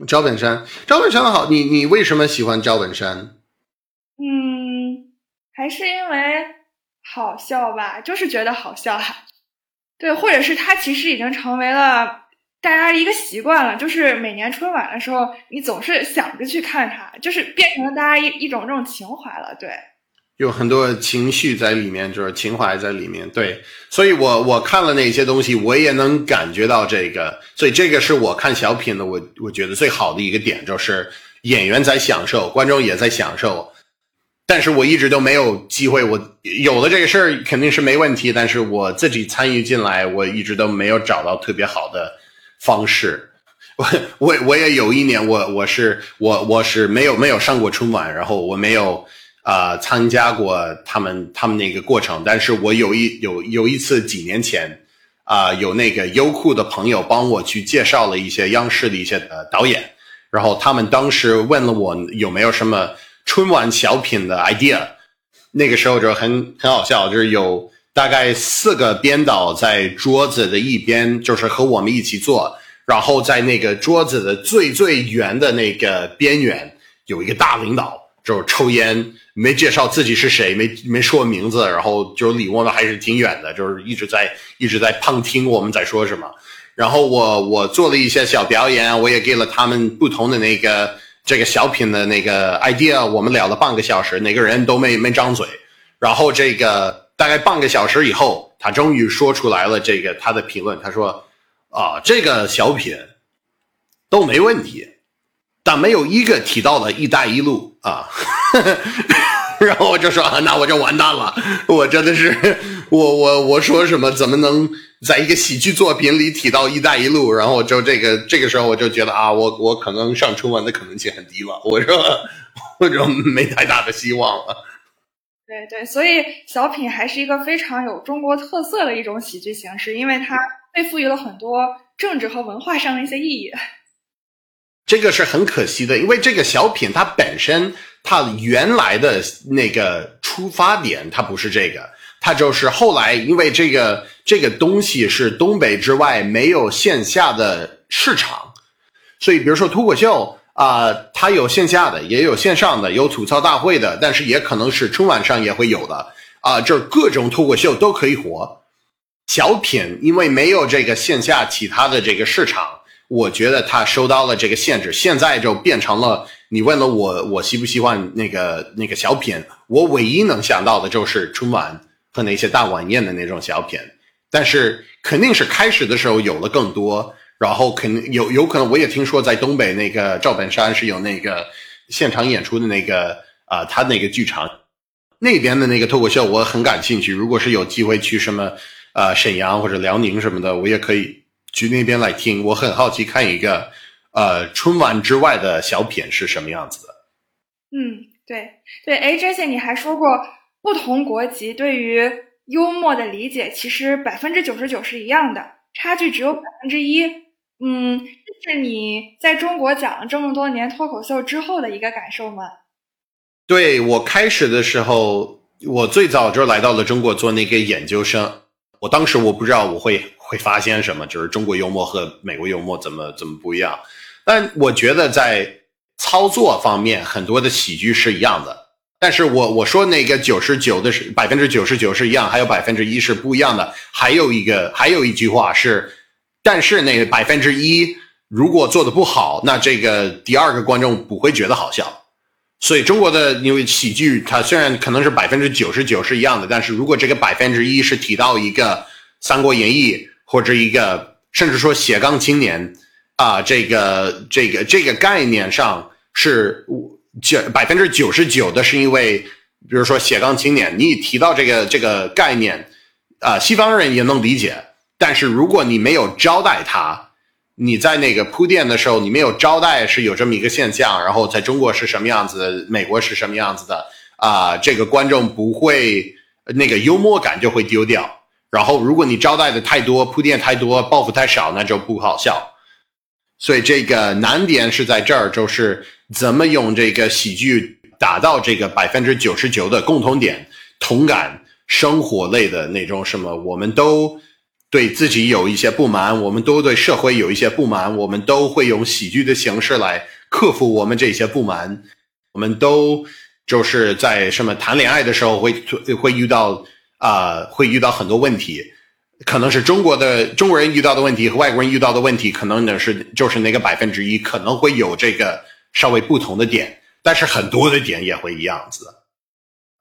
赵本山，赵本山好，你你为什么喜欢赵本山？还是因为好笑吧，就是觉得好笑哈。对，或者是他其实已经成为了大家一个习惯了，就是每年春晚的时候，你总是想着去看他，就是变成了大家一一种这种情怀了。对。有很多情绪在里面，就是情怀在里面。对，所以我我看了那些东西，我也能感觉到这个。所以这个是我看小品的，我我觉得最好的一个点，就是演员在享受，观众也在享受。但是我一直都没有机会，我有了这个事儿肯定是没问题，但是我自己参与进来，我一直都没有找到特别好的方式。(laughs) 我我我也有一年，我我是我我是没有没有上过春晚，然后我没有。啊，参加过他们他们那个过程，但是我有一有有一次几年前，啊，有那个优酷的朋友帮我去介绍了一些央视的一些呃导演，然后他们当时问了我有没有什么春晚小品的 idea，那个时候就很很好笑，就是有大概四个编导在桌子的一边，就是和我们一起做，然后在那个桌子的最最圆的那个边缘有一个大领导。就是抽烟，没介绍自己是谁，没没说名字，然后就离我们还是挺远的，就是一直在一直在旁听我们在说什么。然后我我做了一些小表演，我也给了他们不同的那个这个小品的那个 idea。我们聊了半个小时，哪个人都没没张嘴。然后这个大概半个小时以后，他终于说出来了这个他的评论。他说：“啊，这个小品都没问题。”但没有一个提到了“一带一路”啊，(laughs) 然后我就说啊，那我就完蛋了，我真的是，我我我说什么怎么能在一个喜剧作品里提到“一带一路”？然后就这个这个时候我就觉得啊，我我可能上春晚的可能性很低了，我说 (laughs) 我就没太大的希望了。对对，所以小品还是一个非常有中国特色的一种喜剧形式，因为它被赋予了很多政治和文化上的一些意义。这个是很可惜的，因为这个小品它本身它原来的那个出发点它不是这个，它就是后来因为这个这个东西是东北之外没有线下的市场，所以比如说脱口秀啊，它有线下的也有线上的，有吐槽大会的，但是也可能是春晚上也会有的啊，就是各种脱口秀都可以火。小品因为没有这个线下其他的这个市场。我觉得他收到了这个限制，现在就变成了你问了我，我喜不喜欢那个那个小品？我唯一能想到的就是春晚和那些大晚宴的那种小品。但是肯定是开始的时候有了更多，然后肯定有有可能我也听说在东北那个赵本山是有那个现场演出的那个啊，他那个剧场那边的那个脱口秀，我很感兴趣。如果是有机会去什么呃沈阳或者辽宁什么的，我也可以。去那边来听，我很好奇看一个，呃，春晚之外的小品是什么样子的。嗯，对对，哎，之前你还说过，不同国籍对于幽默的理解其实百分之九十九是一样的，差距只有百分之一。嗯，这是你在中国讲了这么多年脱口秀之后的一个感受吗？对我开始的时候，我最早就来到了中国做那个研究生，我当时我不知道我会。会发现什么？就是中国幽默和美国幽默怎么怎么不一样？但我觉得在操作方面，很多的喜剧是一样的。但是我我说那个九十九的是百分之九十九是一样，还有百分之一是不一样的。还有一个还有一句话是，但是那百分之一如果做的不好，那这个第二个观众不会觉得好笑。所以中国的因为喜剧，它虽然可能是百分之九十九是一样的，但是如果这个百分之一是提到一个《三国演义》。或者一个，甚至说斜杠青年啊，这个这个这个概念上是九百分之九十九的，是因为比如说斜杠青年，你提到这个这个概念啊，西方人也能理解。但是如果你没有招待他，你在那个铺垫的时候，你没有招待是有这么一个现象，然后在中国是什么样子，美国是什么样子的啊，这个观众不会那个幽默感就会丢掉。然后，如果你招待的太多，铺垫太多，包袱太少，那就不好笑。所以这个难点是在这儿，就是怎么用这个喜剧达到这个百分之九十九的共同点，同感、生活类的那种什么，我们都对自己有一些不满，我们都对社会有一些不满，我们都会用喜剧的形式来克服我们这些不满。我们都就是在什么谈恋爱的时候会会遇到啊、会遇到很多问题，可能是中国的中国人遇到的问题和外国人遇到的问题，可能呢是就是那个百分之一，可能会有这个稍微不同的点，但是很多的点也会一样子。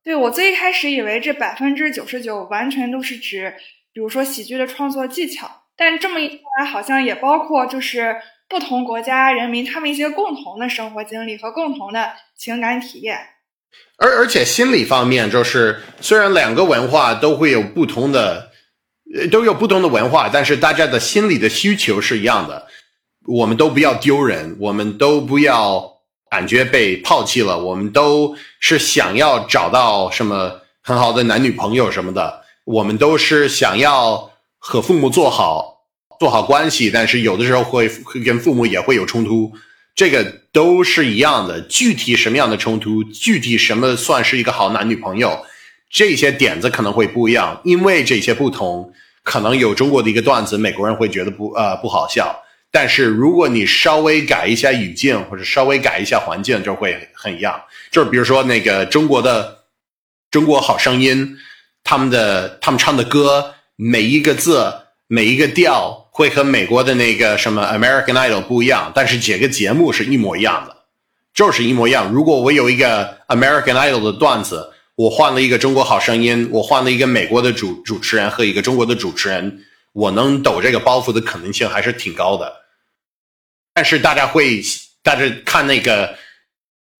对我最一开始以为这百分之九十九完全都是指，比如说喜剧的创作技巧，但这么一说来，好像也包括就是不同国家人民他们一些共同的生活经历和共同的情感体验。而而且心理方面，就是虽然两个文化都会有不同的，呃，都有不同的文化，但是大家的心理的需求是一样的。我们都不要丢人，我们都不要感觉被抛弃了，我们都是想要找到什么很好的男女朋友什么的，我们都是想要和父母做好做好关系，但是有的时候会会跟父母也会有冲突。这个都是一样的，具体什么样的冲突，具体什么算是一个好男女朋友，这些点子可能会不一样，因为这些不同，可能有中国的一个段子，美国人会觉得不呃不好笑，但是如果你稍微改一下语境或者稍微改一下环境，就会很一样。就是比如说那个中国的中国好声音，他们的他们唱的歌，每一个字每一个调。会和美国的那个什么 American Idol 不一样，但是几个节目是一模一样的，就是一模一样。如果我有一个 American Idol 的段子，我换了一个中国好声音，我换了一个美国的主主持人和一个中国的主持人，我能抖这个包袱的可能性还是挺高的。但是大家会，大家看那个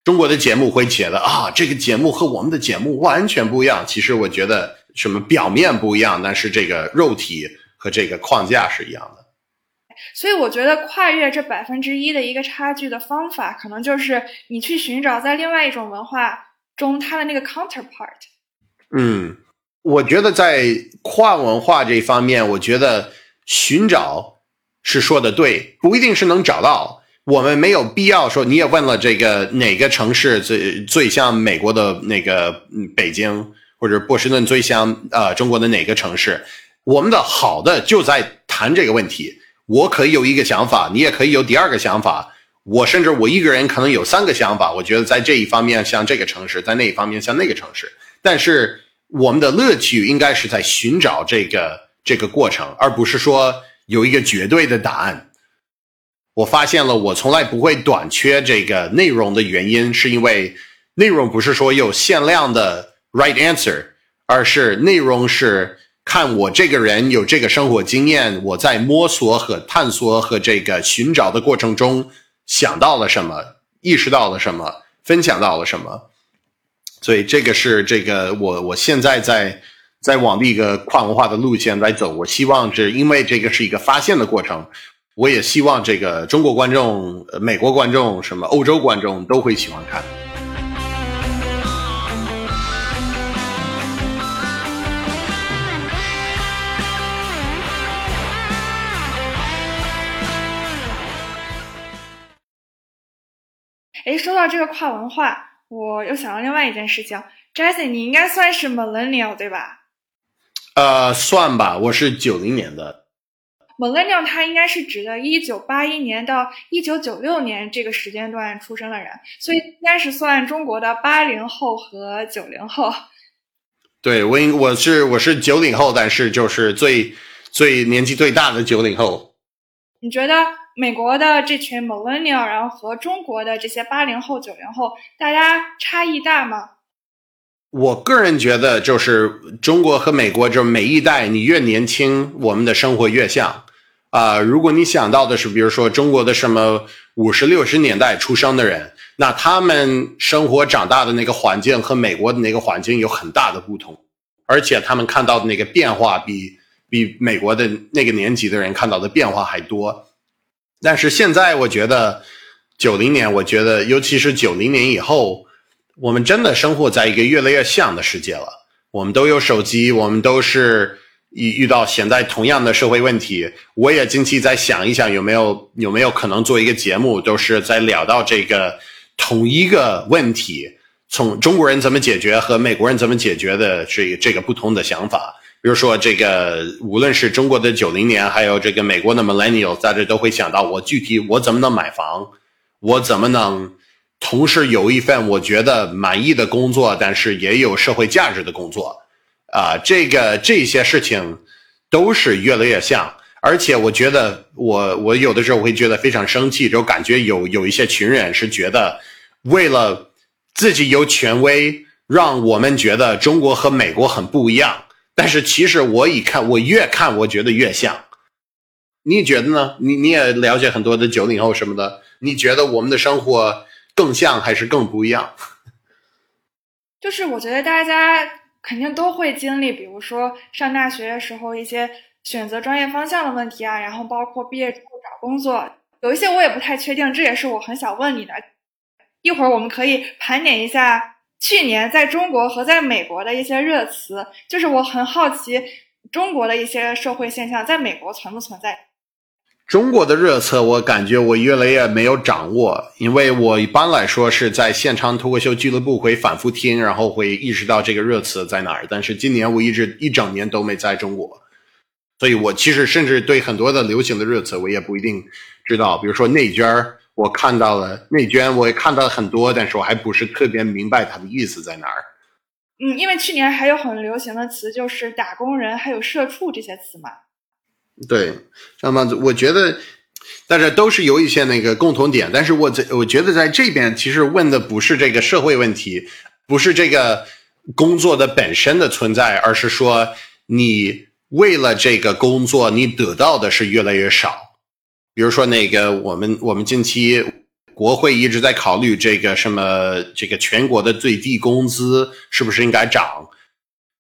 中国的节目会觉得啊，这个节目和我们的节目完全不一样。其实我觉得什么表面不一样，但是这个肉体。和这个框架是一样的，所以我觉得跨越这百分之一的一个差距的方法，可能就是你去寻找在另外一种文化中它的那个 counterpart。嗯，我觉得在跨文化这方面，我觉得寻找是说的对，不一定是能找到。我们没有必要说，你也问了这个哪个城市最最像美国的那个北京，或者波士顿最像呃中国的哪个城市？我们的好的就在谈这个问题，我可以有一个想法，你也可以有第二个想法，我甚至我一个人可能有三个想法。我觉得在这一方面像这个城市，在那一方面像那个城市，但是我们的乐趣应该是在寻找这个这个过程，而不是说有一个绝对的答案。我发现了，我从来不会短缺这个内容的原因，是因为内容不是说有限量的 right answer，而是内容是。看我这个人有这个生活经验，我在摸索和探索和这个寻找的过程中想到了什么，意识到了什么，分享到了什么，所以这个是这个我我现在在在往那个跨文化的路线来走。我希望是因为这个是一个发现的过程，我也希望这个中国观众、美国观众、什么欧洲观众都会喜欢看。哎，说到这个跨文化，我又想到另外一件事情。Jesse，你应该算是 millennial 对吧？呃，算吧，我是九零年的。millennial 它应该是指的一九八一年到一九九六年这个时间段出生的人，所以应该是算中国的八零后和九零后。对，我应我是我是九零后，但是就是最最年纪最大的九零后。你觉得美国的这群 millennial，然后和中国的这些八零后、九零后，大家差异大吗？我个人觉得，就是中国和美国，就是每一代你越年轻，我们的生活越像。啊、如果你想到的是，比如说中国的什么五十六十年代出生的人，那他们生活长大的那个环境和美国的那个环境有很大的不同，而且他们看到的那个变化比比美国的那个年纪的人看到的变化还多。但是现在我觉得九零年，我觉得尤其是九零年以后，我们真的生活在一个越来越像的世界了。我们都有手机，我们都是遇遇到现在同样的社会问题。我也近期在想一想，有没有有没有可能做一个节目，都是在聊到这个同一个问题，从中国人怎么解决和美国人怎么解决的这这个不同的想法。比如说这个，无论是中国的九零年，还有这个美国的 millennial，大家都会想到，我具体我怎么能买房，我怎么能同时有一份我觉得满意的工作，但是也有社会价值的工作，啊，这个这些事情都是越来越像，而且我觉得我我有的时候会觉得非常生气，就感觉有有一些群人是觉得为了自己有权威，让我们觉得中国和美国很不一样。但是其实我一看，我越看我觉得越像。你觉得呢？你你也了解很多的九零后什么的，你觉得我们的生活更像还是更不一样？(laughs) 就是我觉得大家肯定都会经历，比如说上大学的时候一些选择专业方向的问题啊，然后包括毕业之后找工作，有一些我也不太确定，这也是我很想问你的。一会儿我们可以盘点一下。去年在中国和在美国的一些热词，就是我很好奇中国的一些社会现象在美国存不存在？中国的热词，我感觉我越来越没有掌握，因为我一般来说是在现场脱口秀俱乐部会反复听，然后会意识到这个热词在哪儿。但是今年我一直一整年都没在中国，所以我其实甚至对很多的流行的热词我也不一定知道，比如说内卷儿。我看到了内卷，我也看到了很多，但是我还不是特别明白它的意思在哪儿。嗯，因为去年还有很流行的词就是打工人，还有社畜这些词嘛。对，那么我觉得大家都是有一些那个共同点，但是我在我觉得在这边其实问的不是这个社会问题，不是这个工作的本身的存在，而是说你为了这个工作，你得到的是越来越少。比如说，那个我们我们近期国会一直在考虑这个什么，这个全国的最低工资是不是应该涨？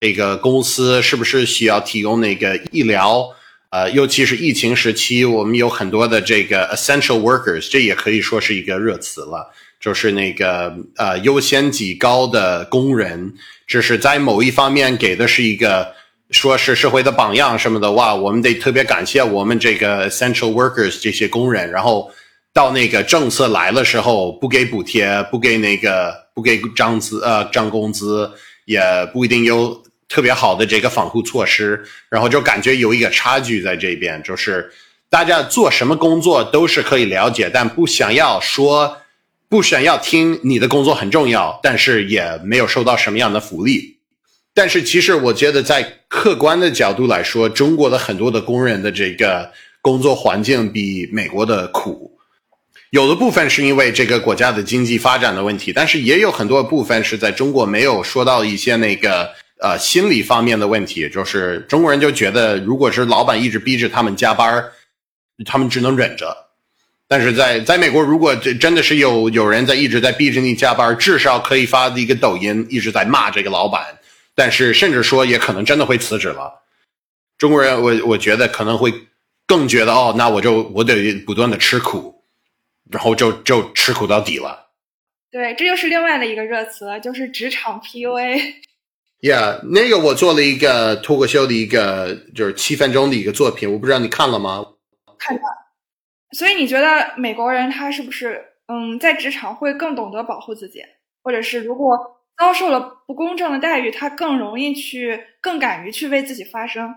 这个公司是不是需要提供那个医疗？呃，尤其是疫情时期，我们有很多的这个 essential workers，这也可以说是一个热词了，就是那个呃优先级高的工人，只是在某一方面给的是一个。说是社会的榜样什么的哇，我们得特别感谢我们这个 essential workers 这些工人。然后到那个政策来的时候，不给补贴，不给那个不给涨资呃涨工资，也不一定有特别好的这个防护措施。然后就感觉有一个差距在这边，就是大家做什么工作都是可以了解，但不想要说，不想要听你的工作很重要，但是也没有收到什么样的福利。但是其实我觉得，在客观的角度来说，中国的很多的工人的这个工作环境比美国的苦。有的部分是因为这个国家的经济发展的问题，但是也有很多部分是在中国没有说到一些那个呃心理方面的问题，就是中国人就觉得，如果是老板一直逼着他们加班他们只能忍着。但是在在美国，如果这真的是有有人在一直在逼着你加班至少可以发一个抖音，一直在骂这个老板。但是，甚至说也可能真的会辞职了。中国人，我我觉得可能会更觉得哦，那我就我得不断的吃苦，然后就就吃苦到底了。对，这就是另外的一个热词，就是职场 PUA。Yeah，那个我做了一个脱口秀的一个就是七分钟的一个作品，我不知道你看了吗？看了。所以你觉得美国人他是不是嗯，在职场会更懂得保护自己，或者是如果？遭受了不公正的待遇，他更容易去、更敢于去为自己发声。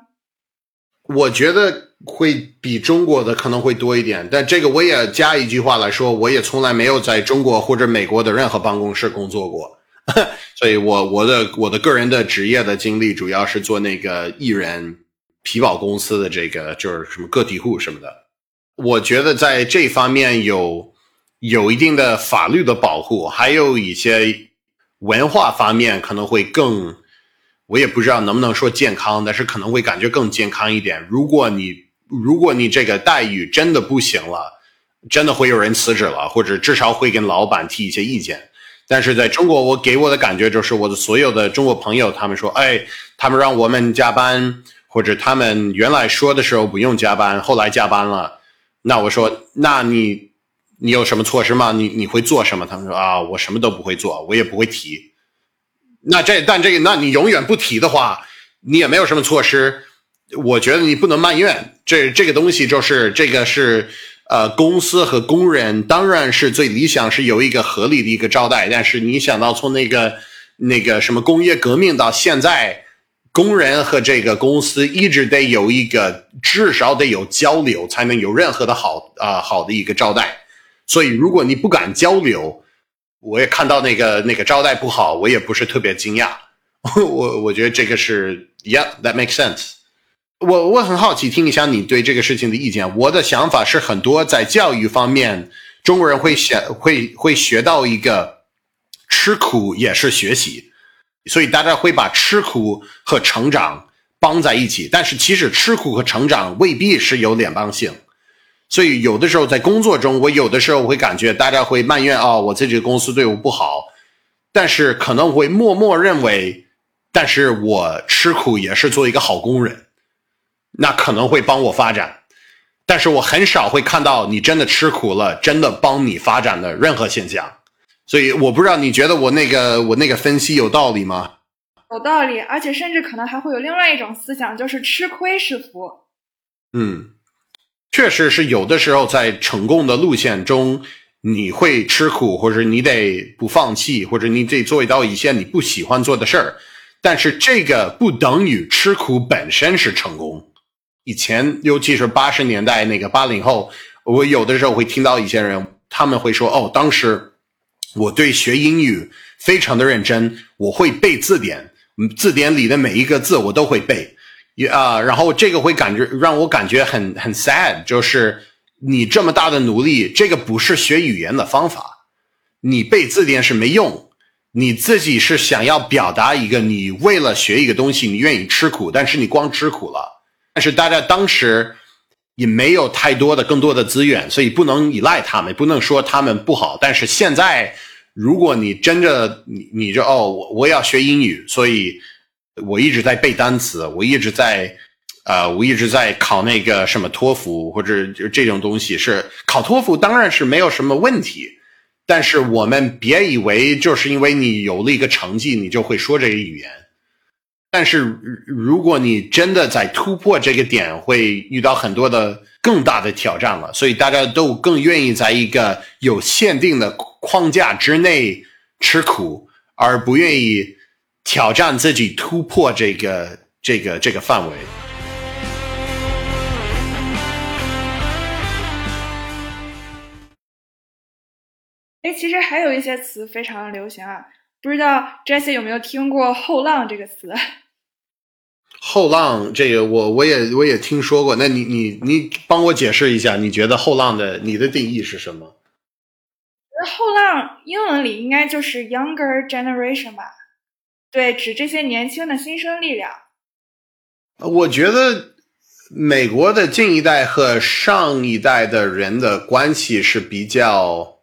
我觉得会比中国的可能会多一点，但这个我也加一句话来说，我也从来没有在中国或者美国的任何办公室工作过，(laughs) 所以我我的我的个人的职业的经历主要是做那个艺人皮保公司的这个，就是什么个体户什么的。我觉得在这方面有有一定的法律的保护，还有一些。文化方面可能会更，我也不知道能不能说健康，但是可能会感觉更健康一点。如果你如果你这个待遇真的不行了，真的会有人辞职了，或者至少会跟老板提一些意见。但是在中国，我给我的感觉就是，我的所有的中国朋友，他们说，哎，他们让我们加班，或者他们原来说的时候不用加班，后来加班了。那我说，那你。你有什么措施吗？你你会做什么？他们说啊，我什么都不会做，我也不会提。那这但这个，那你永远不提的话，你也没有什么措施。我觉得你不能埋怨。这这个东西就是这个是呃，公司和工人当然是最理想是有一个合理的一个招待，但是你想到从那个那个什么工业革命到现在。工人和这个公司一直得有一个至少得有交流，才能有任何的好啊、好的一个招待。所以如果你不敢交流，我也看到那个那个招待不好，我也不是特别惊讶。(laughs) 我我觉得这个是，Yeah，that makes sense。我我很好奇听一下你对这个事情的意见。我的想法是，很多在教育方面，中国人会学会会学到一个吃苦也是学习，所以大家会把吃苦和成长绑在一起。但是其实吃苦和成长未必是有两帮性。所以有的时候在工作中，我有的时候会感觉大家会埋怨哦，我自己的公司对我不好，但是可能会默默认为，但是我吃苦也是做一个好工人。那可能会帮我发展，但是我很少会看到你真的吃苦了，真的帮你发展的任何现象。所以我不知道你觉得我那个我那个分析有道理吗？有道理，而且甚至可能还会有另外一种思想，就是吃亏是福。嗯，确实是有的时候在成功的路线中，你会吃苦，或者你得不放弃，或者你得做到一些你不喜欢做的事儿。但是这个不等于吃苦本身是成功。以前，尤其是八十年代那个八零后，我有的时候会听到一些人，他们会说：“哦，当时我对学英语非常的认真，我会背字典，字典里的每一个字我都会背。”也啊，然后这个会感觉让我感觉很很 sad，就是你这么大的努力，这个不是学语言的方法，你背字典是没用，你自己是想要表达一个，你为了学一个东西，你愿意吃苦，但是你光吃苦了。但是大家当时也没有太多的更多的资源，所以不能依赖他们，不能说他们不好。但是现在，如果你真的你你就哦，我我要学英语，所以我一直在背单词，我一直在呃，我一直在考那个什么托福或者就这种东西。是考托福当然是没有什么问题，但是我们别以为就是因为你有了一个成绩，你就会说这个语言。但是，如果你真的在突破这个点，会遇到很多的更大的挑战了。所以大家都更愿意在一个有限定的框架之内吃苦，而不愿意挑战自己突破这个这个这个范围。哎，其实还有一些词非常流行啊。不知道 Jesse 有没有听过“后浪”这个词？后浪这个我我也我也听说过。那你你你帮我解释一下，你觉得后浪的你的定义是什么？后浪英文里应该就是 younger generation 吧？对，指这些年轻的新生力量。我觉得美国的近一代和上一代的人的关系是比较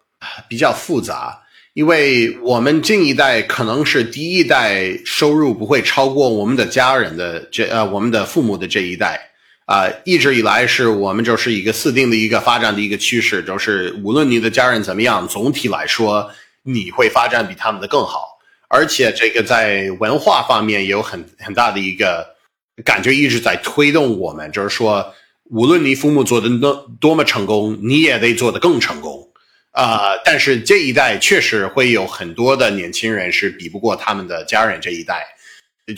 比较复杂。因为我们近一代可能是第一代收入不会超过我们的家人的这呃我们的父母的这一代啊，一直以来是我们就是一个四定的一个发展的一个趋势，就是无论你的家人怎么样，总体来说你会发展比他们的更好，而且这个在文化方面也有很很大的一个感觉一直在推动我们，就是说无论你父母做的多多么成功，你也得做得更成功。啊，但是这一代确实会有很多的年轻人是比不过他们的家人这一代，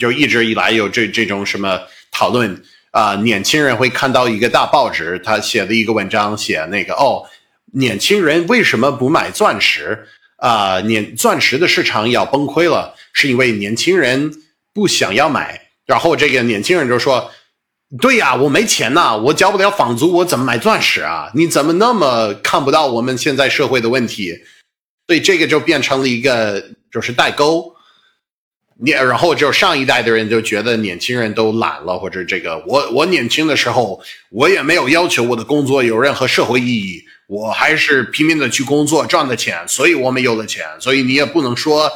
就一直以来有这这种什么讨论啊，年轻人会看到一个大报纸，他写的一个文章，写那个哦，年轻人为什么不买钻石啊？年钻石的市场要崩溃了，是因为年轻人不想要买，然后这个年轻人就说。对呀，我没钱呐，我交不了房租，我怎么买钻石啊？你怎么那么看不到我们现在社会的问题？所以这个就变成了一个就是代沟。你然后就上一代的人就觉得年轻人都懒了，或者这个我我年轻的时候我也没有要求我的工作有任何社会意义，我还是拼命的去工作赚的钱，所以我们有了钱。所以你也不能说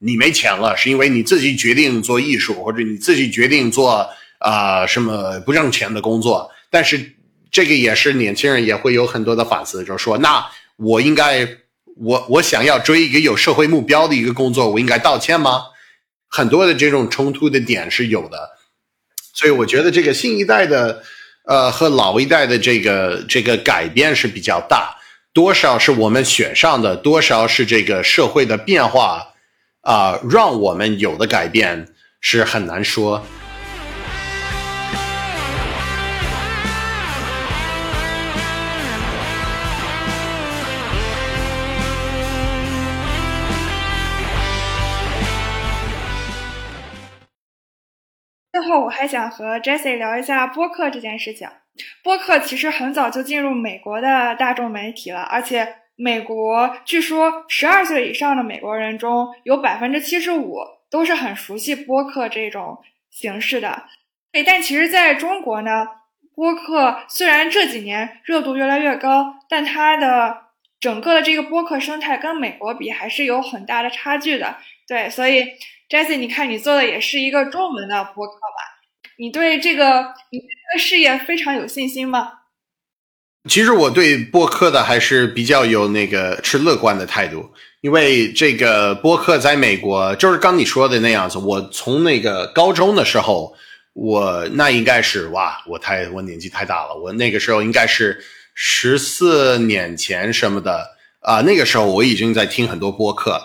你没钱了，是因为你自己决定做艺术，或者你自己决定做。啊，什么不挣钱的工作？但是这个也是年轻人也会有很多的反思，就是说，那我应该，我我想要追一个有社会目标的一个工作，我应该道歉吗？很多的这种冲突的点是有的，所以我觉得这个新一代的，呃，和老一代的这个这个改变是比较大，多少是我们选上的，多少是这个社会的变化啊，让我们有的改变是很难说。后我还想和 Jesse 聊一下播客这件事情。播客其实很早就进入美国的大众媒体了，而且美国据说十二岁以上的美国人中有百分之七十五都是很熟悉播客这种形式的。对，但其实在中国呢，播客虽然这几年热度越来越高，但它的整个的这个播客生态跟美国比还是有很大的差距的。对，所以 Jesse，你看你做的也是一个中文的播客吧？你对这个你这个事业非常有信心吗？其实我对播客的还是比较有那个持乐观的态度，因为这个播客在美国就是刚你说的那样子。我从那个高中的时候，我那应该是哇，我太我年纪太大了，我那个时候应该是十四年前什么的啊。那个时候我已经在听很多播客，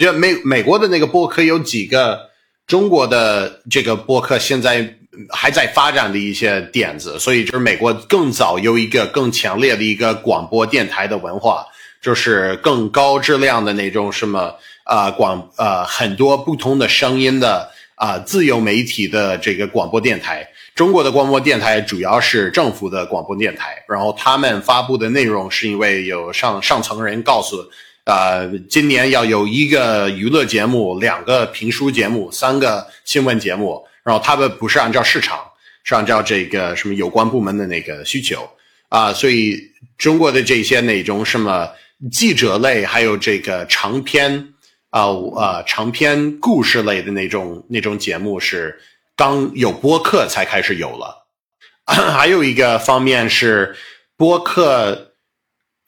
就美美国的那个播客有几个中国的这个播客现在。还在发展的一些点子，所以就是美国更早有一个更强烈的一个广播电台的文化，就是更高质量的那种什么啊广呃很多不同的声音的啊自由媒体的这个广播电台。中国的广播电台主要是政府的广播电台，然后他们发布的内容是因为有上上层人告诉，呃，今年要有一个娱乐节目，两个评书节目，三个新闻节目。然后他们不是按照市场，是按照这个什么有关部门的那个需求啊，所以中国的这些那种什么记者类，还有这个长篇啊啊长篇故事类的那种那种节目是刚有播客才开始有了。(coughs) 还有一个方面是播客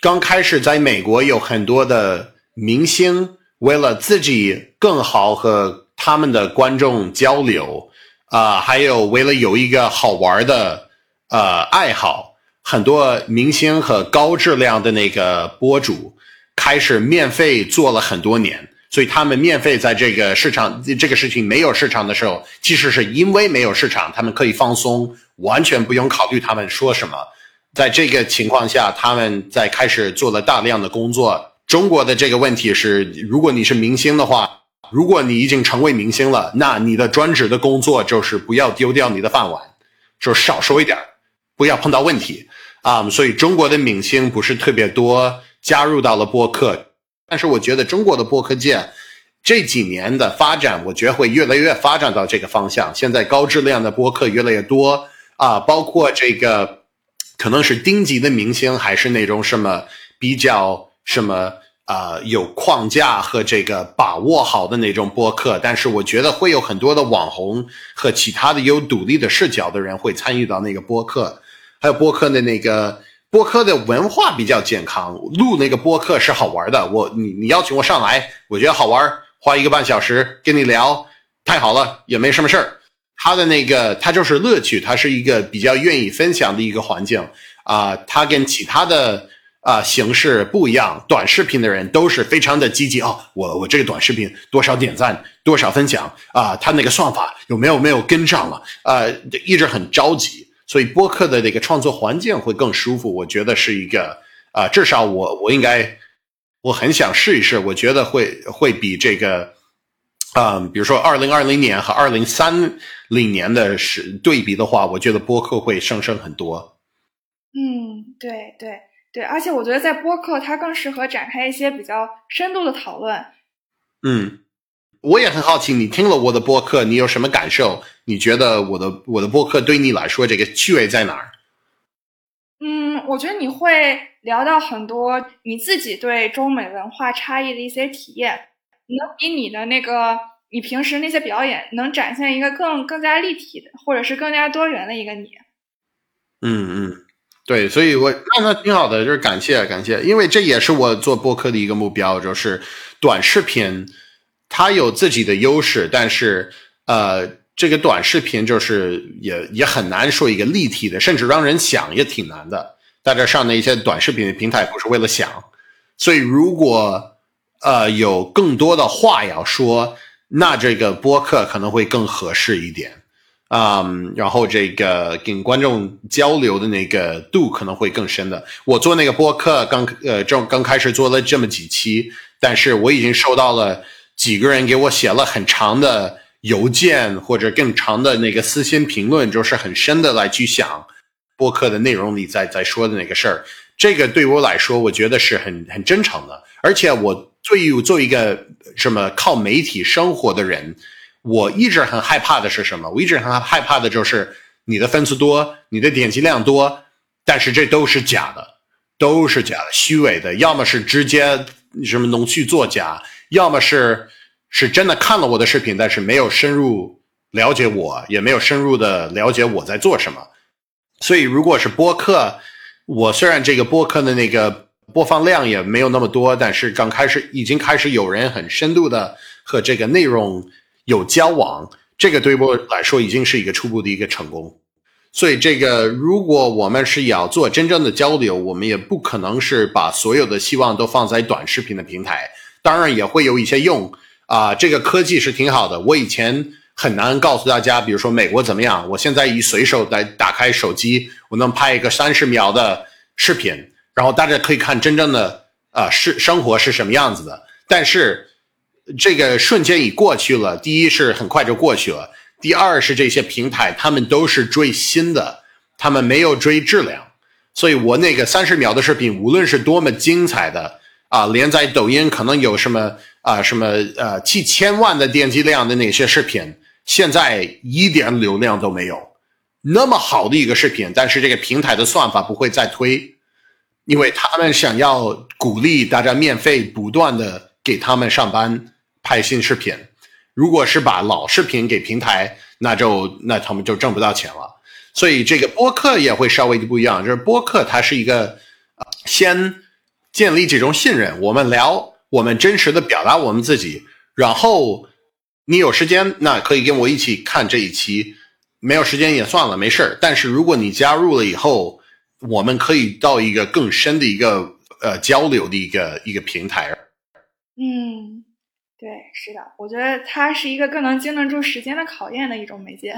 刚开始在美国有很多的明星为了自己更好和他们的观众交流。啊，还有为了有一个好玩的呃爱好，很多明星和高质量的那个博主开始免费做了很多年，所以他们免费在这个市场这个事情没有市场的时候，其实是因为没有市场，他们可以放松，完全不用考虑他们说什么。在这个情况下，他们在开始做了大量的工作。中国的这个问题是，如果你是明星的话。如果你已经成为明星了，那你的专职的工作就是不要丢掉你的饭碗，就少说一点，不要碰到问题啊。所以中国的明星不是特别多加入到了播客，但是我觉得中国的播客界这几年的发展，我觉得会越来越发展到这个方向。现在高质量的播客越来越多啊，包括这个可能是顶级的明星，还是那种什么比较什么。啊，有框架和这个把握好的那种播客，但是我觉得会有很多的网红和其他的有独立的视角的人会参与到那个播客，还有播客的那个播客的文化比较健康，录那个播客是好玩的。我你你邀请我上来，我觉得好玩，花一个半小时跟你聊，太好了，也没什么事儿。他的那个他就是乐趣，他是一个比较愿意分享的一个环境啊，他跟其他的。啊，形式不一样。短视频的人都是非常的积极哦。我我这个短视频多少点赞，多少分享啊？他那个算法有没有没有跟上了？呃，一直很着急。所以播客的那个创作环境会更舒服。我觉得是一个啊，至少我我应该我很想试一试。我觉得会会比这个啊，比如说二零二零年和二零三零年的是对比的话，我觉得播客会上升很多。嗯，对对。对，而且我觉得在播客，它更适合展开一些比较深度的讨论。嗯，我也很好奇，你听了我的播客，你有什么感受？你觉得我的我的播客对你来说，这个趣味在哪儿？嗯，我觉得你会聊到很多你自己对中美文化差异的一些体验，能比你的那个你平时那些表演能展现一个更更加立体的，或者是更加多元的一个你。嗯嗯。对，所以我那那挺好的，就是感谢感谢，因为这也是我做播客的一个目标，就是短视频它有自己的优势，但是呃，这个短视频就是也也很难说一个立体的，甚至让人想也挺难的。大家上的一些短视频的平台不是为了想，所以如果呃有更多的话要说，那这个播客可能会更合适一点。啊，然后这个跟观众交流的那个度可能会更深的。我做那个播客刚呃正刚开始做了这么几期，但是我已经收到了几个人给我写了很长的邮件或者更长的那个私信评论，就是很深的来去想播客的内容里在在说的那个事儿。这个对我来说，我觉得是很很真诚的。而且我作为做一个什么靠媒体生活的人，我一直很害怕的是什么？我一直很害怕的就是你的粉丝多，你的点击量多，但是这都是假的，都是假的，虚伪的，要么是直接什么弄虚作假，要么是是真的看了我的视频，但是没有深入了解我，也没有深入的了解我在做什么。所以，如果是播客，我虽然这个播客的那个播放量也没有那么多，但是刚开始已经开始有人很深度的和这个内容有交往，这个对我来说已经是一个初步的一个成功。所以，这个如果我们是要做真正的交流，我们也不可能是把所有的希望都放在短视频的平台。当然，也会有一些用啊，这个科技是挺好的。我以前很难告诉大家，比如说美国怎么样，我现在一随手来打开手机，我能拍一个三十秒的视频，然后大家可以看真正的啊是生活是什么样子的。但是这个瞬间已过去了，第一是很快就过去了。第二是这些平台，他们都是追新的，他们没有追质量，所以我那个三十秒的视频，无论是多么精彩的啊，连在抖音可能有什么啊什么呃几千万的点击量的那些视频，现在一点流量都没有。那么好的一个视频，但是这个平台的算法不会再推，因为他们想要鼓励大家免费不断的给他们上班拍新视频。如果是把老视频给平台，那就那他们就挣不到钱了。所以这个播客也会稍微的不一样，就是播客它是一个，先建立这种信任，我们聊，我们真实的表达我们自己，然后你有时间那可以跟我一起看这一期，没有时间也算了，没事儿。但是如果你加入了以后，我们可以到一个更深的一个呃交流的一个一个平台。嗯。对，是的，我觉得它是一个更能经得住时间的考验的一种媒介。